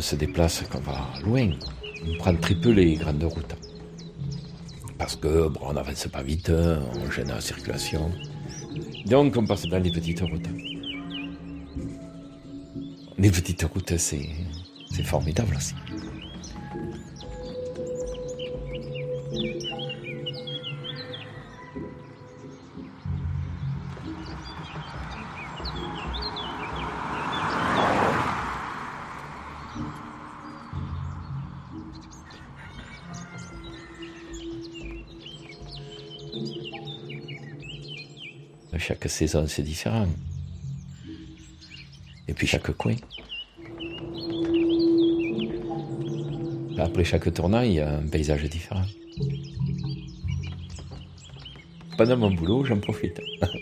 Quand on se déplace, qu'on va loin, on prend très peu les grandes routes. Parce que, on n'avance pas vite, on gêne la circulation. Donc, on passe dans les petites routes. Les petites routes, c'est formidable aussi. C'est différent. Et puis chaque coin. Après chaque tournant, il y a un paysage différent. Pendant mon boulot, j'en profite.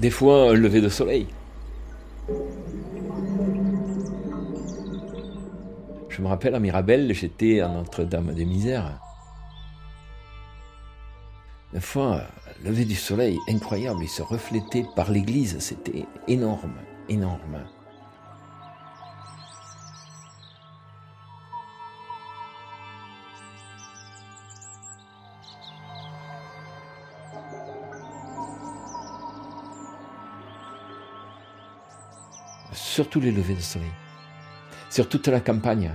Des fois, lever de soleil. Je me rappelle à Mirabel, j'étais à Notre-Dame des Misères. Une fois, lever du soleil incroyable, il se reflétait par l'église, c'était énorme, énorme. Surtout les levées de soleil. Sur toute la campagne.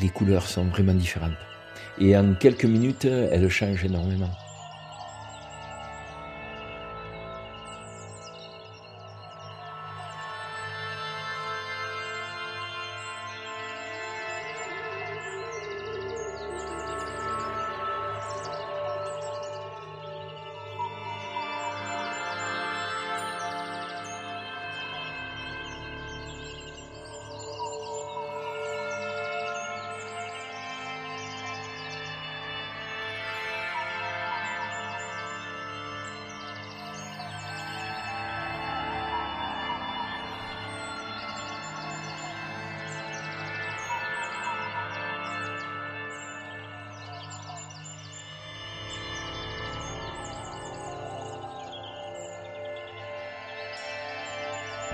Les couleurs sont vraiment différentes. Et en quelques minutes, elles changent énormément.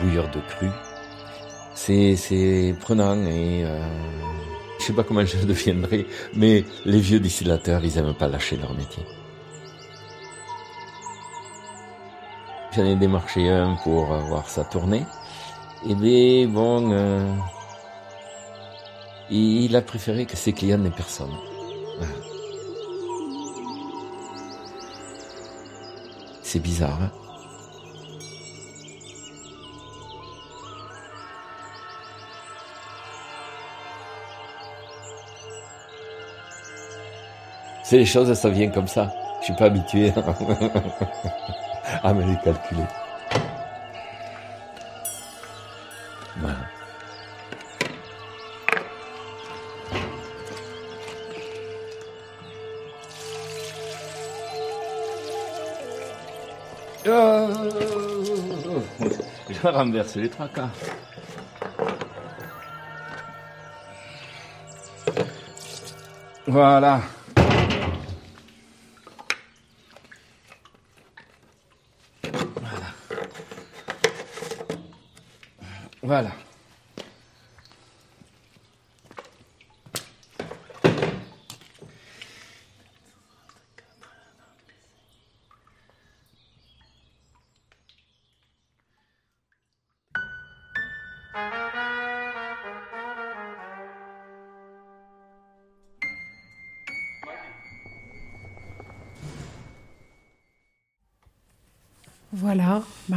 Bouilleur de cru. C'est, prenant et euh, je sais pas comment je deviendrai, mais les vieux distillateurs, ils aiment pas lâcher leur métier. J'en ai démarché un pour voir sa tournée. Et bien, bon, euh, il a préféré que ses clients n'aient personne. C'est bizarre, hein C'est les choses, ça vient comme ça. Je suis pas habitué à me les calculer. Voilà. Oh Je les trois quarts. Voilà. Voilà.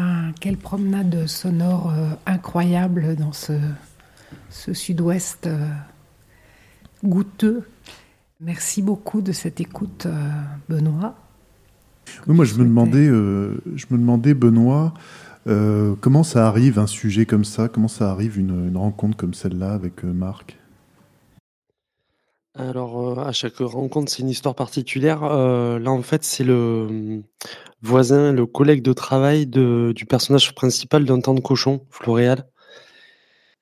Ben, quelle promenade sonore euh, incroyable dans ce, ce sud-ouest euh, goûteux. Merci beaucoup de cette écoute, euh, Benoît. Oui, moi, je me demandais, euh, je me demandais, Benoît, comment ça arrive un sujet comme ça, comment ça arrive une, une rencontre comme celle-là avec Marc? Alors, euh, à chaque rencontre, c'est une histoire particulière. Euh, là, en fait, c'est le hum, voisin, le collègue de travail du personnage principal d'un temps de cochon, Floréal.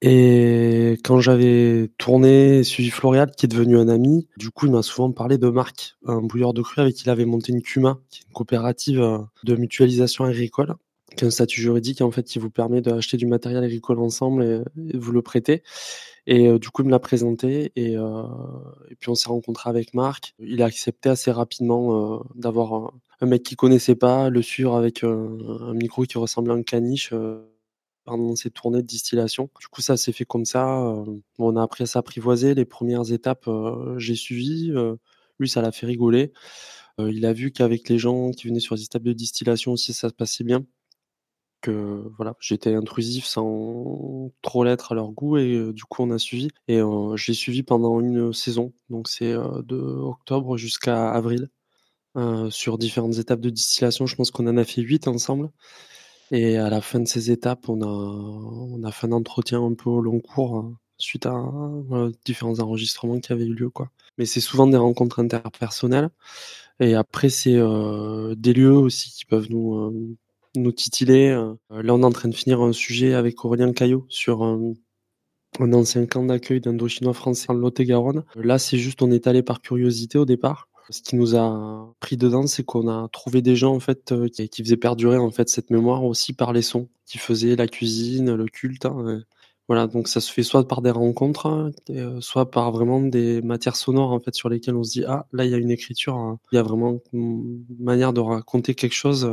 Et quand j'avais tourné suivi Floréal, qui est devenu un ami, du coup, il m'a souvent parlé de Marc, un bouilleur de cru avec qui il avait monté une CUMA, qui est une coopérative euh, de mutualisation agricole, qui a un statut juridique, en fait, qui vous permet d'acheter du matériel agricole ensemble et, et vous le prêter. Et euh, du coup, il me l'a présenté et, euh, et puis on s'est rencontré avec Marc. Il a accepté assez rapidement euh, d'avoir un, mec qu'il connaissait pas, le suivre avec euh, un micro qui ressemblait à un caniche euh, pendant ses tournées de distillation. Du coup, ça s'est fait comme ça. euh, on a appris à s'apprivoiser. Les premières étapes, euh, j'ai suivi. euh, lui, ça l'a fait rigoler. Il a vu qu'avec les gens qui venaient sur les étapes de distillation aussi, ça se passait bien que voilà, j'étais intrusif sans trop l'être à leur goût et euh, du coup on a suivi. Et euh, je l'ai suivi pendant une saison. Donc c'est euh, de octobre jusqu'à avril euh, sur différentes étapes de distillation. Je pense qu'on en a fait huit ensemble. Et à la fin de ces étapes on a on a fait un entretien un peu au long cours hein, suite à différents enregistrements qui avaient eu lieu quoi. Mais c'est souvent des rencontres interpersonnelles. Et après c'est des lieux aussi qui peuvent nous nous titiller. euh. Là, on est en train de finir un sujet avec Aurélien Caillot sur un, un ancien camp d'accueil d'Indochinois français en Lot-et-Garonne. Là, c'est juste, on est allé par curiosité au départ. Ce qui nous a pris dedans, c'est qu'on a trouvé des gens en fait euh, qui, faisaient perdurer en fait cette mémoire aussi par les sons, qui faisaient la cuisine, le culte. hein, euh. Voilà, donc ça se fait soit par des rencontres, hein, euh, soit par vraiment des matières sonores en fait sur lesquelles on se dit ah là il y a une écriture, hein. il y a vraiment une manière de raconter quelque chose.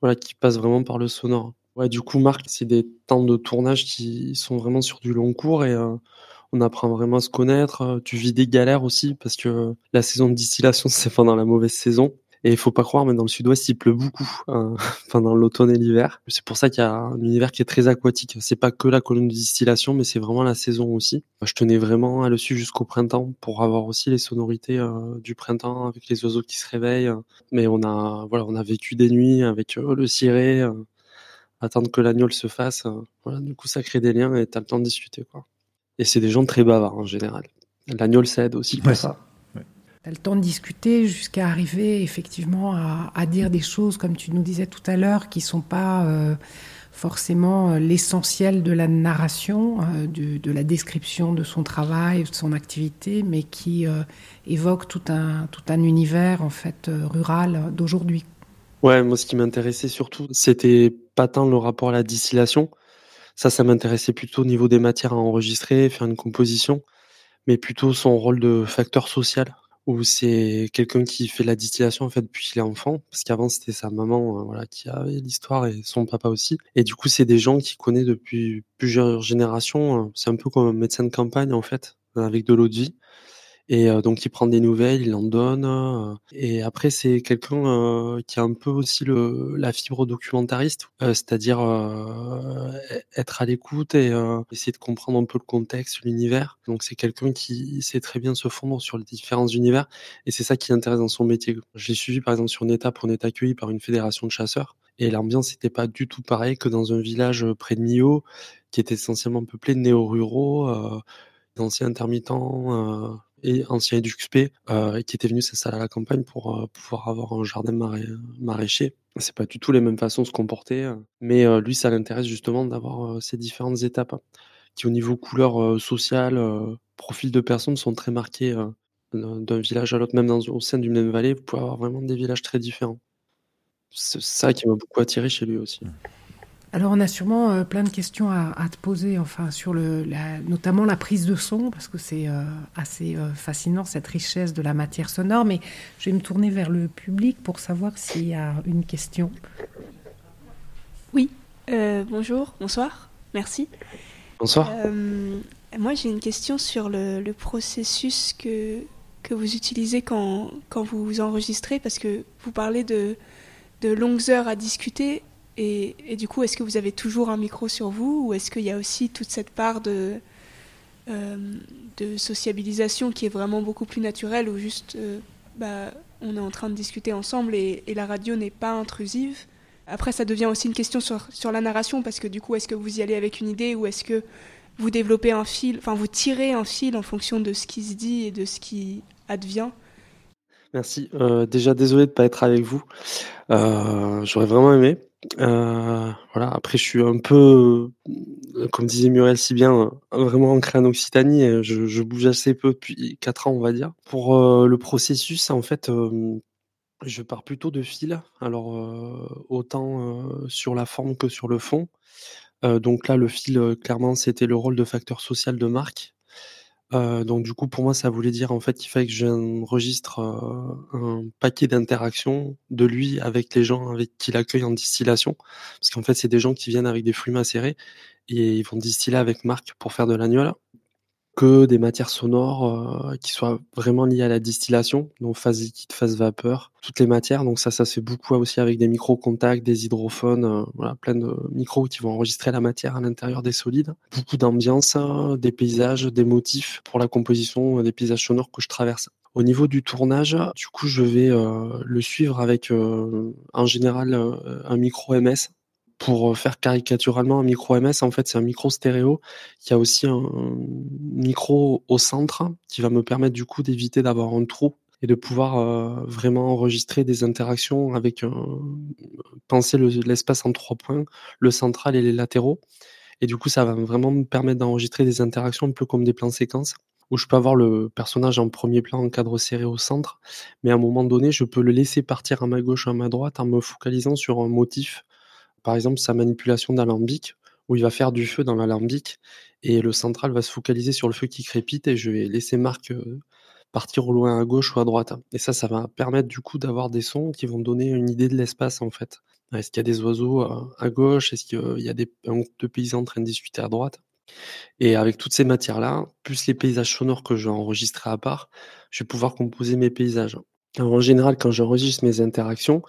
Voilà, qui passe vraiment par le sonore. Ouais, du coup, Marc, c'est des temps de tournage qui sont vraiment sur du long cours et euh, on apprend vraiment à se connaître. Euh, Tu vis des galères aussi parce que la saison de distillation, c'est pendant la mauvaise saison. Et il faut pas croire, mais dans le sud-ouest, il pleut beaucoup hein, pendant l'automne et l'hiver. C'est pour ça qu'il y a un univers qui est très aquatique. C'est pas que la colonne de distillation, mais c'est vraiment la saison aussi. Je tenais vraiment à le suivre jusqu'au printemps pour avoir aussi les sonorités euh, du printemps avec les oiseaux qui se réveillent. Mais on a, voilà, on a vécu des nuits avec euh, le ciré, euh, attendre que l'agneau se fasse. voilà, du coup, ça crée des liens et t'as le temps de discuter, quoi. Et c'est des gens très bavards en général. L'agneau ça aide aussi pour Ouais. ça. Le temps de discuter jusqu'à arriver effectivement à, dire des choses, comme tu nous disais tout à l'heure, qui sont pas euh, forcément euh, l'essentiel de la narration, euh, de la description de son travail, de son activité, mais qui euh, évoquent tout un, tout un univers en fait rural d'aujourd'hui. Ouais, moi, ce qui m'intéressait surtout, c'était pas tant le rapport à la distillation, Ça, ça m'intéressait plutôt au niveau des matières à enregistrer, faire une composition, mais plutôt son rôle de facteur social, où c'est quelqu'un qui fait la distillation en fait depuis qu'il est enfant, parce qu'avant c'était sa maman, euh, voilà, qui avait l'histoire et son papa aussi. Et du coup, c'est des gens qui connaît depuis plusieurs générations. euh, C'est un peu comme un médecin de campagne en fait, avec de l'eau de vie. Et euh, donc il prend des nouvelles, il en donne. euh, et après c'est quelqu'un euh, qui a un peu aussi le, la fibre documentariste, c'est-à-dire euh, être à l'écoute et essayer de comprendre un peu le contexte, l'univers. Donc c'est quelqu'un qui sait très bien se fondre sur les différents univers. Et c'est ça qui l'intéresse dans son métier. Je l'ai suivi par exemple sur Neta pour on est accueilli par une fédération de chasseurs. Et l'ambiance n'était pas du tout pareil que dans un village près de Millau, qui était essentiellement peuplé de néo-ruraux, euh, d'anciens intermittents. Et ancien EduxP euh, qui était venu s'installer à la campagne pour euh, pouvoir avoir un jardin marais, maraîcher. C'est pas du tout les mêmes façons de se comporter, euh, mais euh, lui, ça l'intéresse justement d'avoir ces différentes étapes hein, qui, au niveau couleur sociale, profil de personnes, sont très marquées euh, d'un village à l'autre, même dans, au sein d'une même vallée, vous pouvez avoir vraiment des villages très différents. C'est ça qui m'a beaucoup attiré chez lui aussi. Alors on a sûrement euh, plein de questions à, à te poser, enfin sur le, la- notamment la prise de son, parce que c'est euh, assez euh, fascinant cette richesse de la matière sonore. Mais je vais me tourner vers le public pour savoir s'il y a une question. Oui, euh, bonjour, bonsoir, merci. Bonsoir. Euh, moi, j'ai une question sur le, le processus que, que vous utilisez quand, quand vous enregistrez, parce que vous parlez de, de longues heures à discuter, et, du coup, est-ce que vous avez toujours un micro sur vous, ou est-ce qu'il y a aussi toute cette part de, euh, sociabilisation qui est vraiment beaucoup plus naturelle, où juste euh, bah, on est en train de discuter ensemble et, la radio n'est pas intrusive? Après, ça devient aussi une question sur, la narration, parce que du coup, est-ce que vous y allez avec une idée ou est-ce que vous développez un fil, enfin, vous tirez un fil en fonction de ce qui se dit et de ce qui advient? Merci. Euh, déjà, désolé de pas être avec vous. J'aurais vraiment aimé. Euh, voilà. Après, je suis un peu, euh, comme disait Muriel si bien, euh, vraiment ancré en Occitanie. Je, bouge assez peu depuis quatre ans, on va dire. Pour le processus, en fait, je pars plutôt de fil. Alors, autant sur la forme que sur le fond. Donc là, le fil, clairement, c'était le rôle de facteur social de marque. Euh, donc du coup, pour moi, ça voulait dire en fait qu'il fallait que j'enregistre euh, un paquet d'interactions de lui avec les gens avec qui il accueille en distillation. Parce qu'en fait, c'est des gens qui viennent avec des fruits macérés et ils vont distiller avec Marc pour faire de l'agneau que des matières sonores euh, qui soient vraiment liées à la distillation, donc phase liquide, phase vapeur, toutes les matières. Donc ça, ça fait beaucoup aussi avec des micro-contacts, des hydrophones, euh, voilà, plein de micros qui vont enregistrer la matière à l'intérieur des solides. Beaucoup d'ambiance, euh, des paysages, des motifs pour la composition euh, des paysages sonores que je traverse. Au niveau du tournage, du coup, je vais le suivre avec en général un micro MS pour euh, faire caricaturalement un micro MS, en fait, c'est un micro stéréo qui a aussi un micro au centre qui va me permettre du coup d'éviter d'avoir un trou et de pouvoir euh, vraiment enregistrer des interactions avec penser le- l'espace en trois points, le central et les latéraux. Et du coup, ça va vraiment me permettre d'enregistrer des interactions un peu comme des plans séquences où je peux avoir le personnage en premier plan en cadre serré au centre, mais à un moment donné, je peux le laisser partir à ma gauche ou à ma droite en me focalisant sur un motif par exemple sa manipulation d'alambic, où il va faire du feu dans l'alambic, et le central va se focaliser sur le feu qui crépite, et je vais laisser Marc euh, partir au loin à gauche ou à droite. Et ça, ça va permettre du coup d'avoir des sons qui vont donner une idée de l'espace en fait. Est-ce qu'il y a des oiseaux euh, à gauche? Est-ce qu'il y a des, un groupe de paysans en train de discuter à droite? Et avec toutes ces matières-là, plus les paysages sonores que je vais enregistrer à part, je vais pouvoir composer mes paysages. Alors, en général, quand j'enregistre mes interactions,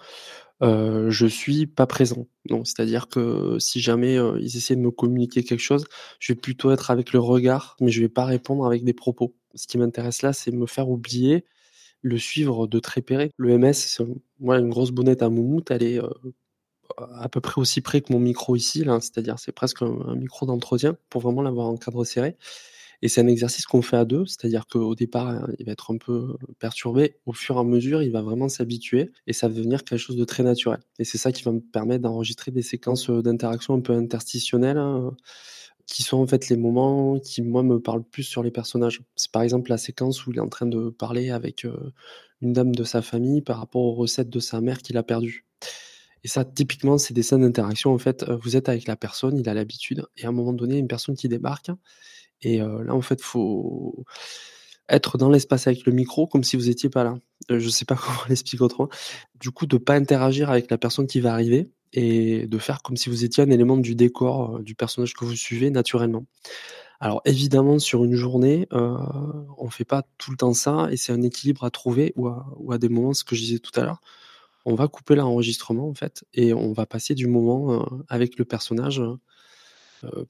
euh, je suis pas présent. Donc, c'est-à-dire que si jamais euh, ils essaient de me communiquer quelque chose, je vais plutôt être avec le regard, mais je vais pas répondre avec des propos. Ce qui m'intéresse là, c'est me faire oublier, le suivre de très près. Le MS, c'est moi une grosse bonnette à moumoute, elle est euh, à peu près aussi près que mon micro ici, là, c'est-à-dire c'est presque un, un micro d'entretien pour vraiment l'avoir en cadre serré. Et c'est un exercice qu'on fait à deux, c'est-à-dire qu'au départ, hein, il va être un peu perturbé. Au fur et à mesure, il va vraiment s'habituer et ça va devenir quelque chose de très naturel. Et c'est ça qui va me permettre d'enregistrer des séquences euh, d'interaction un peu interstitionnelles, hein, qui sont en fait les moments qui, moi, me parlent plus sur les personnages. C'est par exemple la séquence où il est en train de parler avec euh, une dame de sa famille par rapport aux recettes de sa mère qu'il a perdues. Et ça, typiquement, c'est des scènes d'interaction. En fait, vous êtes avec la personne, il a l'habitude, et à un moment donné, une personne qui débarque. Et là, en fait, faut être dans l'espace avec le micro comme si vous étiez pas là. Je je sais pas comment l'expliquer autrement. Du coup, de pas interagir avec la personne qui va arriver et de faire comme si vous étiez un élément du décor du personnage que vous suivez naturellement. Alors évidemment, sur une journée, euh, on fait pas tout le temps ça et c'est un équilibre à trouver ou à des moments, ce que je disais tout à l'heure, on va couper l'enregistrement en fait et on va passer du moment avec le personnage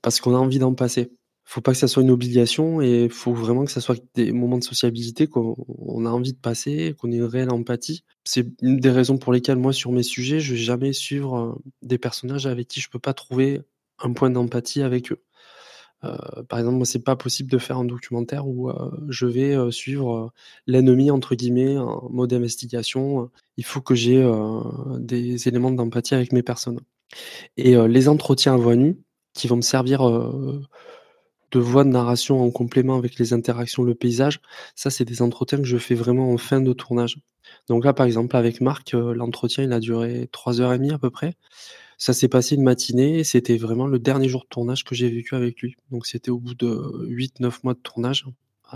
parce qu'on a envie d'en passer faut pas que ça soit une obligation et faut vraiment que ça soit des moments de sociabilité qu'on a envie de passer, qu'on ait une réelle empathie. C'est une des raisons pour lesquelles moi sur mes sujets, je vais jamais suivre euh, des personnages avec qui je peux pas trouver un point d'empathie avec eux. Euh, par exemple, moi, c'est pas possible de faire un documentaire où euh, je vais suivre l'ennemi entre guillemets en mode investigation. Il faut que j'ai des éléments d'empathie avec mes personnes. Et les entretiens à voix nue qui vont me servir de voix de narration en complément avec les interactions, le paysage, ça, c'est des entretiens que je fais vraiment en fin de tournage. Donc là, par exemple, avec Marc, euh, l'entretien, il a duré trois heures et demie à peu près. Ça s'est passé une matinée, c'était vraiment le dernier jour de tournage que j'ai vécu avec lui. Donc c'était au bout de 8-9 mois de tournage.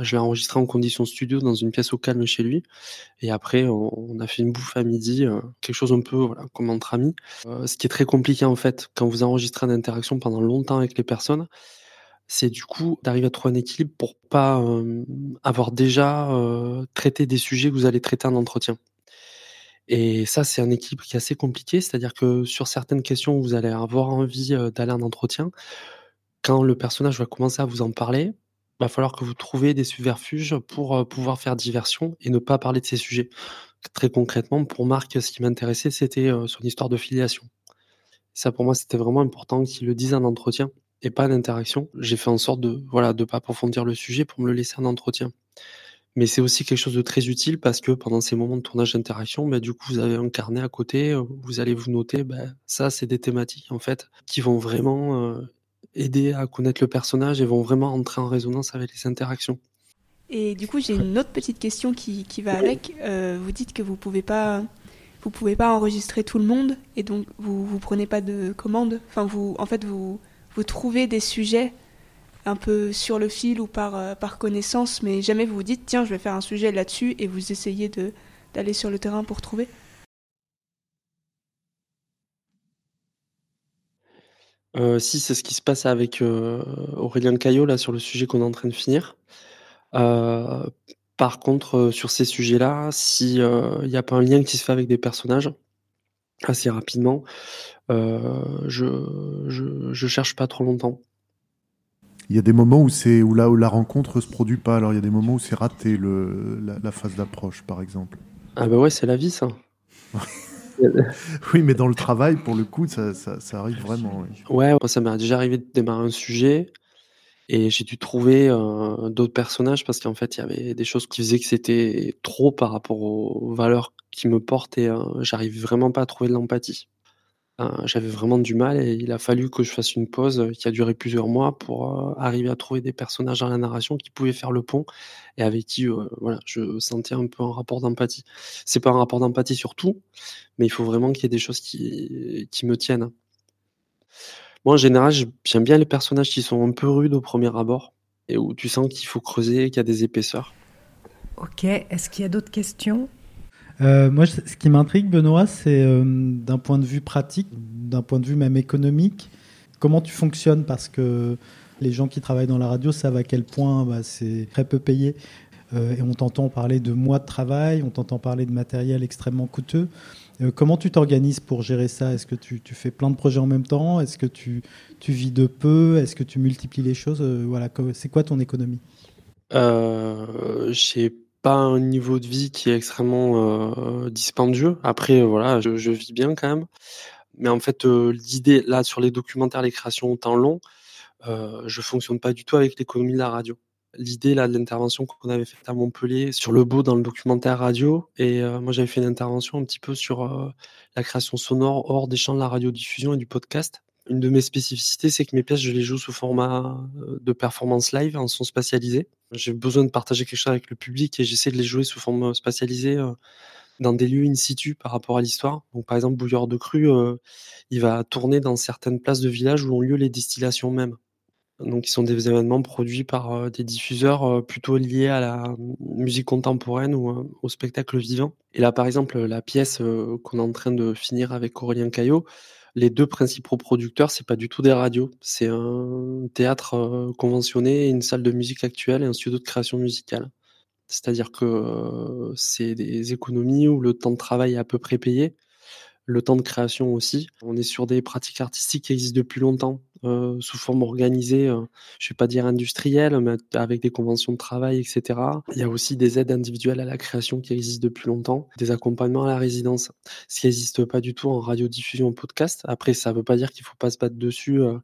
Je l'ai enregistré en condition studio dans une pièce au calme chez lui. Et après, on, a fait une bouffe à midi, euh, quelque chose un peu voilà, comme entre amis. Euh, ce qui est très compliqué en fait, quand vous enregistrez une interaction pendant longtemps avec les personnes, c'est du coup d'arriver à trouver un équilibre pour pas avoir déjà traité des sujets que vous allez traiter en entretien. Et ça, c'est un équilibre qui est assez compliqué, c'est-à-dire que sur certaines questions, vous allez avoir envie d'aller en entretien. Quand le personnage va commencer à vous en parler, il va falloir que vous trouviez des subverfuges pour pouvoir faire diversion et ne pas parler de ces sujets. Très concrètement, pour Marc, ce qui m'intéressait, c'était son histoire de filiation. Ça, pour moi, c'était vraiment important qu'il le dise en entretien et pas d'interaction. J'ai fait en sorte de voilà de pas approfondir le sujet pour me le laisser en entretien. Mais c'est aussi quelque chose de très utile parce que pendant ces moments de tournage d'interaction, bah, du coup, vous avez un carnet à côté, euh, vous allez vous noter, bah, ça, c'est des thématiques, en fait, qui vont vraiment euh, aider à connaître le personnage et vont vraiment entrer en résonance avec les interactions. Et du coup, j'ai une autre petite question qui, qui va avec. Euh, vous dites que vous pouvez pouvez pas enregistrer tout le monde et donc vous, vous prenez pas de commande. Enfin, vous, en fait, vous, vous trouvez des sujets un peu sur le fil ou par, euh, par connaissance, mais jamais vous vous dites, tiens, je vais faire un sujet là-dessus et vous essayez d'aller sur le terrain pour trouver euh, Si, c'est ce qui se passe avec euh, Aurélien Caillot, là, sur le sujet qu'on est en train de finir. par contre, sur ces sujets-là, s'il n'y a pas un lien qui se fait avec des personnages, assez rapidement, euh, je, je, cherche pas trop longtemps. Il y a des moments où c'est où là où la rencontre se produit pas. Alors il y a des moments où c'est raté le, la, phase d'approche, par exemple. Ah bah ouais, c'est la vie ça. oui, mais dans le travail, pour le coup, ça, ça, arrive vraiment. Ouais, ça m'est déjà arrivé de démarrer un sujet et j'ai dû trouver euh, d'autres personnages parce qu'en fait, il y avait des choses qui faisaient que c'était trop par rapport aux valeurs qui me portent et euh, j'arrive vraiment pas à trouver de l'empathie. Euh, j'avais vraiment du mal et il a fallu que je fasse une pause qui a duré plusieurs mois pour arriver à trouver des personnages dans la narration qui pouvaient faire le pont et avec qui voilà, je sentais un peu un rapport d'empathie. C'est pas un rapport d'empathie sur tout, mais il faut vraiment qu'il y ait des choses qui, qui me tiennent. Moi, en général, j'aime bien les personnages qui sont un peu rudes au premier abord et où tu sens qu'il faut creuser, qu'il y a des épaisseurs. Ok, est-ce qu'il y a d'autres questions? Euh, Moi, ce qui m'intrigue, Benoît, c'est euh, d'un point de vue pratique, d'un point de vue même économique, comment tu fonctionnes? Parce que les gens qui travaillent dans la radio savent à quel point bah, c'est très peu payé. Euh, et on t'entend parler de mois de travail, on t'entend parler de matériel extrêmement coûteux. Euh, comment tu t'organises pour gérer ça? Est-ce que tu, fais plein de projets en même temps? Est-ce que tu, vis de peu? Est-ce que tu multiplies les choses? Euh, Voilà, c'est quoi ton économie? Euh, J'ai pas un niveau de vie qui est extrêmement euh, dispendieux. Après, voilà, je, vis bien quand même. Mais en fait, l'idée là sur les documentaires, les créations au temps long, je fonctionne pas du tout avec l'économie de la radio l'idée là de l'intervention qu'on avait faite à Montpellier sur le beau dans le documentaire radio et euh, moi j'avais fait une intervention un petit peu sur euh, la création sonore hors des champs de la radiodiffusion et du podcast. Une de mes spécificités, c'est que mes pièces, je les joue sous format euh, de performance live en son spatialisé. J'ai besoin de partager quelque chose avec le public et j'essaie de les jouer sous forme spatialisée dans des lieux in situ par rapport à l'histoire. Donc, par exemple, Bouilleur de Cru, il va tourner dans certaines places de village où ont lieu les distillations même. Donc, ils sont des événements produits par euh, des diffuseurs euh, plutôt liés à la musique contemporaine ou euh, au spectacle vivant. Et là, par exemple, la pièce euh, qu'on est en train de finir avec Aurélien Caillot, les deux principaux producteurs, c'est pas du tout des radios. C'est un théâtre euh, conventionné, une salle de musique actuelle et un studio de création musicale. C'est-à-dire que euh, c'est des économies où le temps de travail est à peu près payé, le temps de création aussi. On est sur des pratiques artistiques qui existent depuis longtemps, euh, sous forme organisée, euh, je vais pas dire industrielle, mais avec des conventions de travail, etc. Il y a aussi des aides individuelles à la création qui existent depuis longtemps, des accompagnements à la résidence, ce qui n'existe pas du tout en radiodiffusion en podcast. Après, ça veut pas dire qu'il faut pas se battre dessus. euh,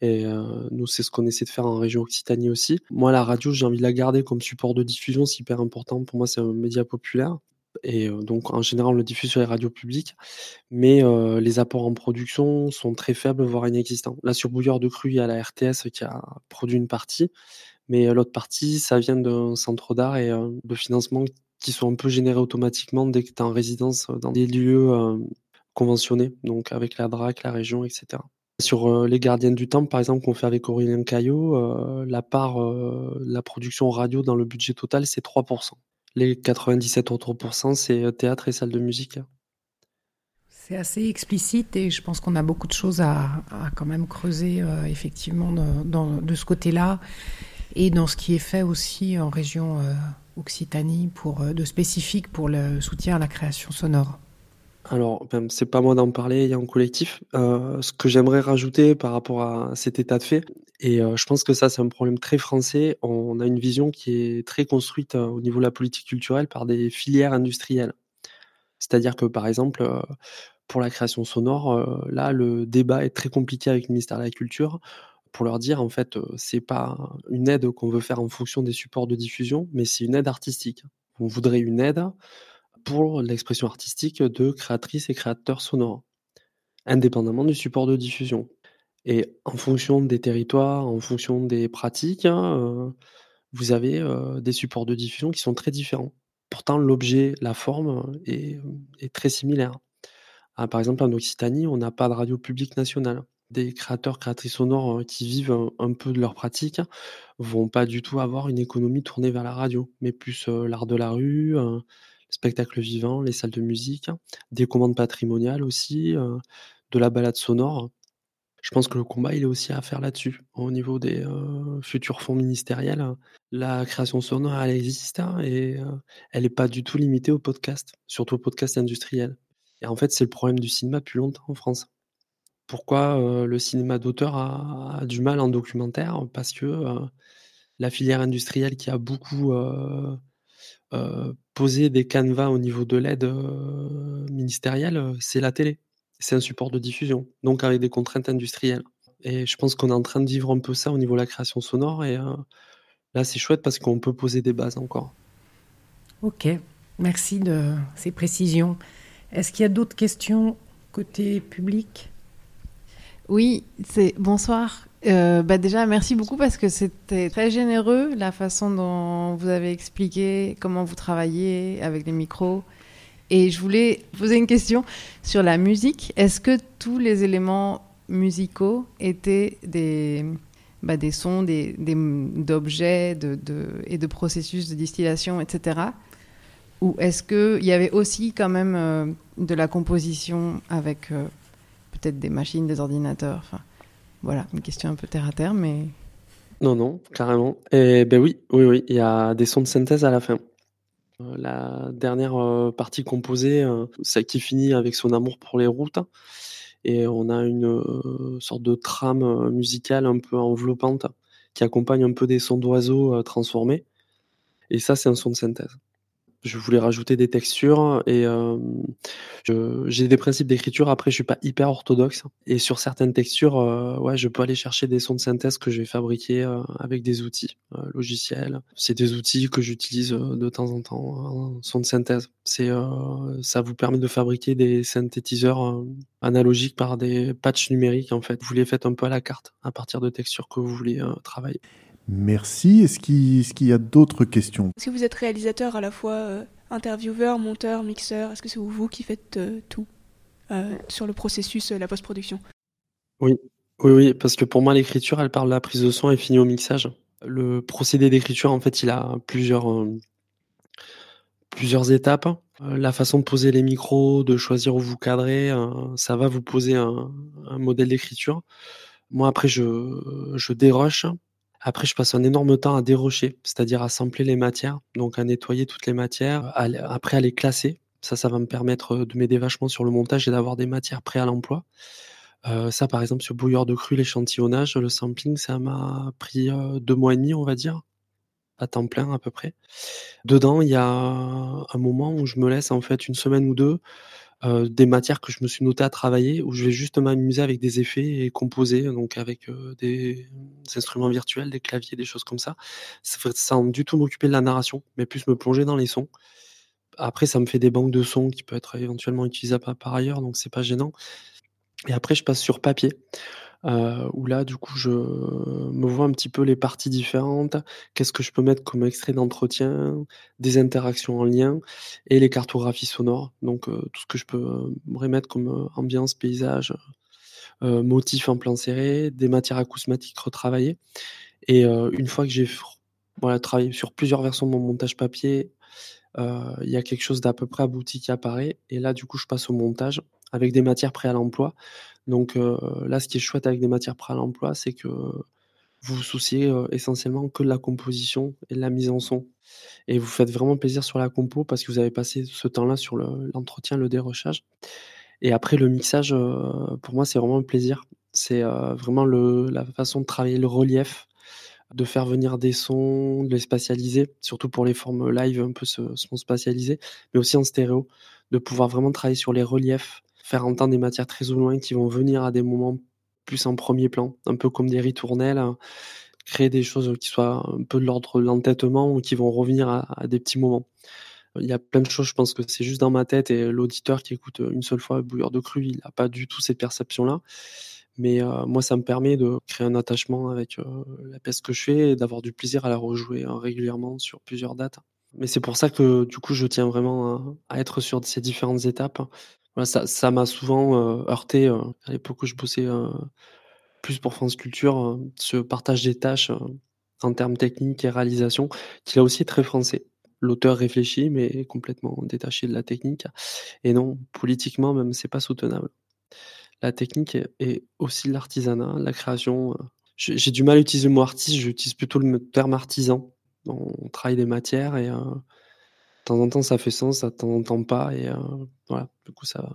et nous, c'est ce qu'on essaie de faire en région Occitanie aussi. Moi, la radio, j'ai envie de la garder comme support de diffusion, c'est hyper important. Pour moi, c'est un média populaire. Et donc, en général, on le diffuse sur les radios publiques. Mais les apports en production sont très faibles, voire inexistants. Là, sur Bouilleur de Cru, il y a la RTS qui a produit une partie. Mais l'autre partie, ça vient d'un centre d'art et de financement qui sont un peu générés automatiquement dès que tu es en résidence dans des lieux conventionnés, donc avec la DRAC, la région, etc. Sur les gardiens du temps, par exemple, qu'on fait avec Aurélien Caillot, la part la production radio dans le budget total, c'est 3%. Les 97 autres pourcents, c'est euh, théâtre et salle de musique. C'est assez explicite et je pense qu'on a beaucoup de choses à, à quand même creuser euh, effectivement dans- de ce côté-là et dans ce qui est fait aussi en région euh, Occitanie pour de spécifique pour le soutien à la création sonore. Alors, ben, c'est pas moi d'en parler, il y a un collectif. Euh, ce que j'aimerais rajouter par rapport à cet état de fait, et euh, je pense que ça, c'est un problème très français, on a une vision qui est très construite euh, au niveau de la politique culturelle par des filières industrielles. C'est-à-dire que, par exemple, euh, pour la création sonore, là, le débat est très compliqué avec le ministère de la Culture pour leur dire, en fait, c'est pas une aide qu'on veut faire en fonction des supports de diffusion, mais c'est une aide artistique. On voudrait une aide pour l'expression artistique de créatrices et créateurs sonores, indépendamment du support de diffusion. Et en fonction des territoires, en fonction des pratiques, hein, euh, vous avez euh, des supports de diffusion qui sont très différents. Pourtant, l'objet, la forme euh, est, très similaire. Ah, par exemple, en Occitanie, on n'a pas de radio publique nationale. Des créateurs, créatrices sonores qui vivent un, peu de leur pratique vont pas du tout avoir une économie tournée vers la radio, mais plus l'art de la rue, euh, le spectacle vivant, les salles de musique, des commandes patrimoniales aussi, de la balade sonore. Je pense que le combat, il est aussi à faire là-dessus. Au niveau des futurs fonds ministériels, la création sonore, elle existe hein, et elle n'est pas du tout limitée au podcast, surtout au podcast industriel. Et en fait, c'est le problème du cinéma depuis longtemps en France. Pourquoi le cinéma d'auteur a, a du mal en documentaire? Parce que la filière industrielle qui a beaucoup posé des canevas au niveau de l'aide ministérielle, c'est la télé. C'est un support de diffusion, donc avec des contraintes industrielles. Et je pense qu'on est en train de vivre un peu ça au niveau de la création sonore. Et euh, là, c'est chouette parce qu'on peut poser des bases encore. Ok, merci de ces précisions. Est-ce qu'il y a d'autres questions côté public? Oui, c'est bonsoir. Euh, bah déjà, merci beaucoup parce que c'était très généreux la façon dont vous avez expliqué comment vous travaillez avec les micros. Et je voulais poser une question sur la musique. Est-ce que tous les éléments musicaux étaient des, bah, sons, des, d'objets et de processus de distillation, etc. Ou est-ce qu'il y avait aussi quand même euh, de la composition avec euh, peut-être des machines, des ordinateurs? Voilà, une question un peu terre à terre, mais Non, non, carrément. Et ben oui, oui, oui, il y a des sons de synthèse à la fin. Euh, La dernière euh, partie composée, euh, celle qui finit avec son amour pour les routes. Et on a une euh, sorte de trame musicale un peu enveloppante qui accompagne un peu des sons d'oiseaux transformés. Et ça, c'est un son de synthèse. Je voulais rajouter des textures et euh, j'ai des principes d'écriture. Après, je suis pas hyper orthodoxe. Et sur certaines textures, euh, ouais, je peux aller chercher des sons de synthèse que j'ai fabriqués euh, avec des outils euh, logiciels. C'est des outils que j'utilise de temps en temps en son de synthèse. C'est, ça vous permet de fabriquer des synthétiseurs analogiques par des patchs numériques en fait. Vous les faites un peu à la carte à partir de textures que vous voulez travailler. Merci. Est-ce qu'il y a d'autres questions? Est-ce que vous êtes réalisateur à la fois euh, intervieweur, monteur, mixeur Est-ce que c'est vous qui faites tout sur le processus, la post-production? Oui, oui, oui, parce que pour moi, l'écriture, elle parle de la prise de son et finit au mixage. Le procédé d'écriture, en fait, il a plusieurs, plusieurs étapes. la façon de poser les micros, de choisir où vous cadrez, ça va vous poser un, un modèle d'écriture. Moi, après, je, je déroche. Après, je passe un énorme temps à dérocher, c'est-à-dire à sampler les matières, donc à nettoyer toutes les matières, après à les classer. Ça, ça va me permettre de m'aider vachement sur le montage et d'avoir des matières prêtes à l'emploi. Euh, ça, par exemple, sur bouilleur de cru, l'échantillonnage, le sampling, ça m'a pris euh, deux mois et demi, on va dire, à temps plein à peu près. Dedans, il y a un moment où je me laisse en fait une semaine ou deux euh, des matières que je me suis noté à travailler, où je vais juste m'amuser avec des effets et composer, donc avec des, instruments virtuels, des claviers, des choses comme ça, sans du tout m'occuper de la narration, mais plus me plonger dans les sons. Après, ça me fait des banques de sons qui peuvent être éventuellement utilisables par ailleurs, donc c'est pas gênant. Et après, je passe sur papier, euh, où là, du coup, je me vois un petit peu les parties différentes. Qu'est-ce que je peux mettre comme extrait d'entretien, des interactions en lien et les cartographies sonores. Donc, euh, tout ce que je peux euh, remettre comme ambiance, paysage, motif en plan serré, des matières acousmatiques retravaillées. Et une fois que j'ai travaillé sur plusieurs versions de mon montage papier, il y a quelque chose d'à peu près abouti qui apparaît. Et là, du coup, je passe au montage avec des matières prêtes à l'emploi. Donc là, ce qui est chouette avec des matières prêtes à l'emploi, c'est que vous vous souciez essentiellement que de la composition et de la mise en son. Et vous faites vraiment plaisir sur la compo parce que vous avez passé ce temps-là sur l'entretien, le, dérochage. Et après, le mixage, pour moi, c'est vraiment un plaisir. C'est vraiment la façon de travailler le relief, de faire venir des sons, de les spatialiser, surtout pour les formes live un peu se, sont spatialisées, mais aussi en stéréo, de pouvoir vraiment travailler sur les reliefs, faire entendre des matières très au loin qui vont venir à des moments plus en premier plan, un peu comme des ritournelles, créer des choses qui soient un peu de l'ordre de l'entêtement ou qui vont revenir à, des petits moments. Il y a plein de choses, je pense que c'est juste dans ma tête et l'auditeur qui écoute une seule fois Bouilleur de Cru, il n'a pas du tout cette perception-là. Mais euh, moi, ça me permet de créer un attachement avec euh, la pièce que je fais et d'avoir du plaisir à la rejouer hein, régulièrement sur plusieurs dates. Mais c'est pour ça que du coup, je tiens vraiment à être sur ces différentes étapes ça m'a souvent heurté à l'époque où je bossais plus pour France Culture, ce partage des tâches en termes techniques et réalisation, qui là aussi est très français. L'auteur réfléchit, mais complètement détaché de la technique. Et non, politiquement même, c'est pas soutenable. La technique est aussi l'artisanat, la création. J'ai du mal à utiliser le mot artiste, j'utilise plutôt le terme artisan. On travaille des matières et de temps en temps, ça fait sens, de temps en temps pas. Et euh, voilà, du coup, ça.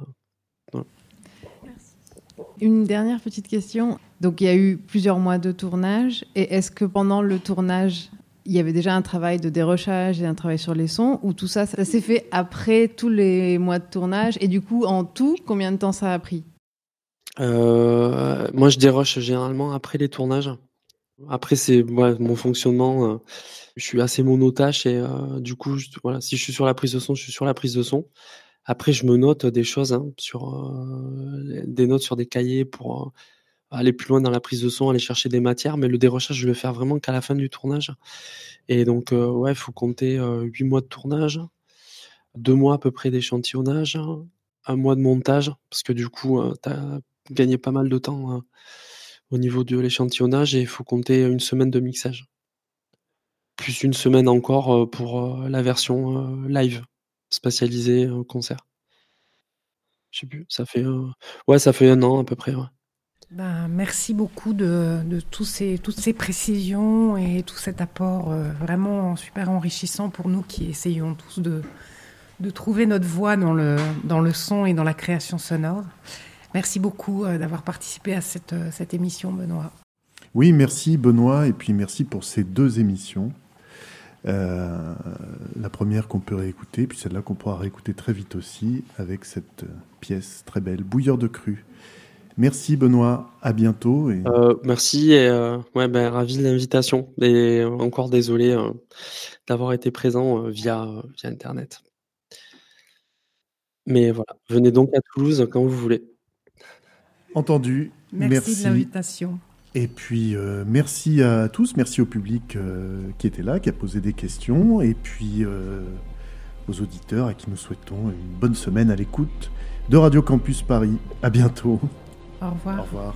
Une dernière petite question. Donc, il y a eu plusieurs mois de tournage. Et est-ce que pendant le tournage, il y avait déjà un travail de dérochage et un travail sur les sons Ou tout ça, ça s'est fait après tous les mois de tournage Et du coup, en tout, combien de temps ça a pris? Euh, Moi, je déroche généralement après les tournages. Après, c'est mon fonctionnement. Euh, je suis assez monotache et euh, du coup, voilà, si je suis sur la prise de son, je suis sur la prise de son. Après, je me note des choses hein, sur euh, des notes sur des cahiers pour aller plus loin dans la prise de son, aller chercher des matières. Mais le dérochage, je vais le faire vraiment qu'à la fin du tournage. Et donc, ouais, il faut compter huit mois de tournage, deux mois à peu près d'échantillonnage, un mois de montage, parce que du coup, tu as gagné pas mal de temps hein, au niveau de l'échantillonnage et il faut compter une semaine de mixage. Plus une semaine encore euh, pour euh, la version euh, live, spatialisée concert. Je sais plus, ça fait, ouais, ça fait un an à peu près. Ben, merci beaucoup de, tous ces, toutes ces précisions et tout cet apport vraiment super enrichissant pour nous qui essayons tous de, de trouver notre voix dans le, dans le son et dans la création sonore. Merci beaucoup euh, d'avoir participé à cette, euh, cette émission, Benoît. Oui, merci Benoît, et puis merci pour ces deux émissions. Euh, la première qu'on peut réécouter, puis celle-là qu'on pourra réécouter très vite aussi, avec cette pièce très belle, Bouilleur de cru. Merci Benoît, à bientôt. Et... merci et ouais, ben, ravi de l'invitation et encore désolé d'avoir été présent via, via Internet. Mais voilà, venez donc à Toulouse quand vous voulez. Entendu. Merci, de l'invitation. Et puis, euh, merci à tous, merci au public euh, qui était là, qui a posé des questions. Et puis, euh, aux auditeurs et qui nous souhaitons une bonne semaine à l'écoute de Radio Campus Paris. À bientôt. Au revoir. Au revoir.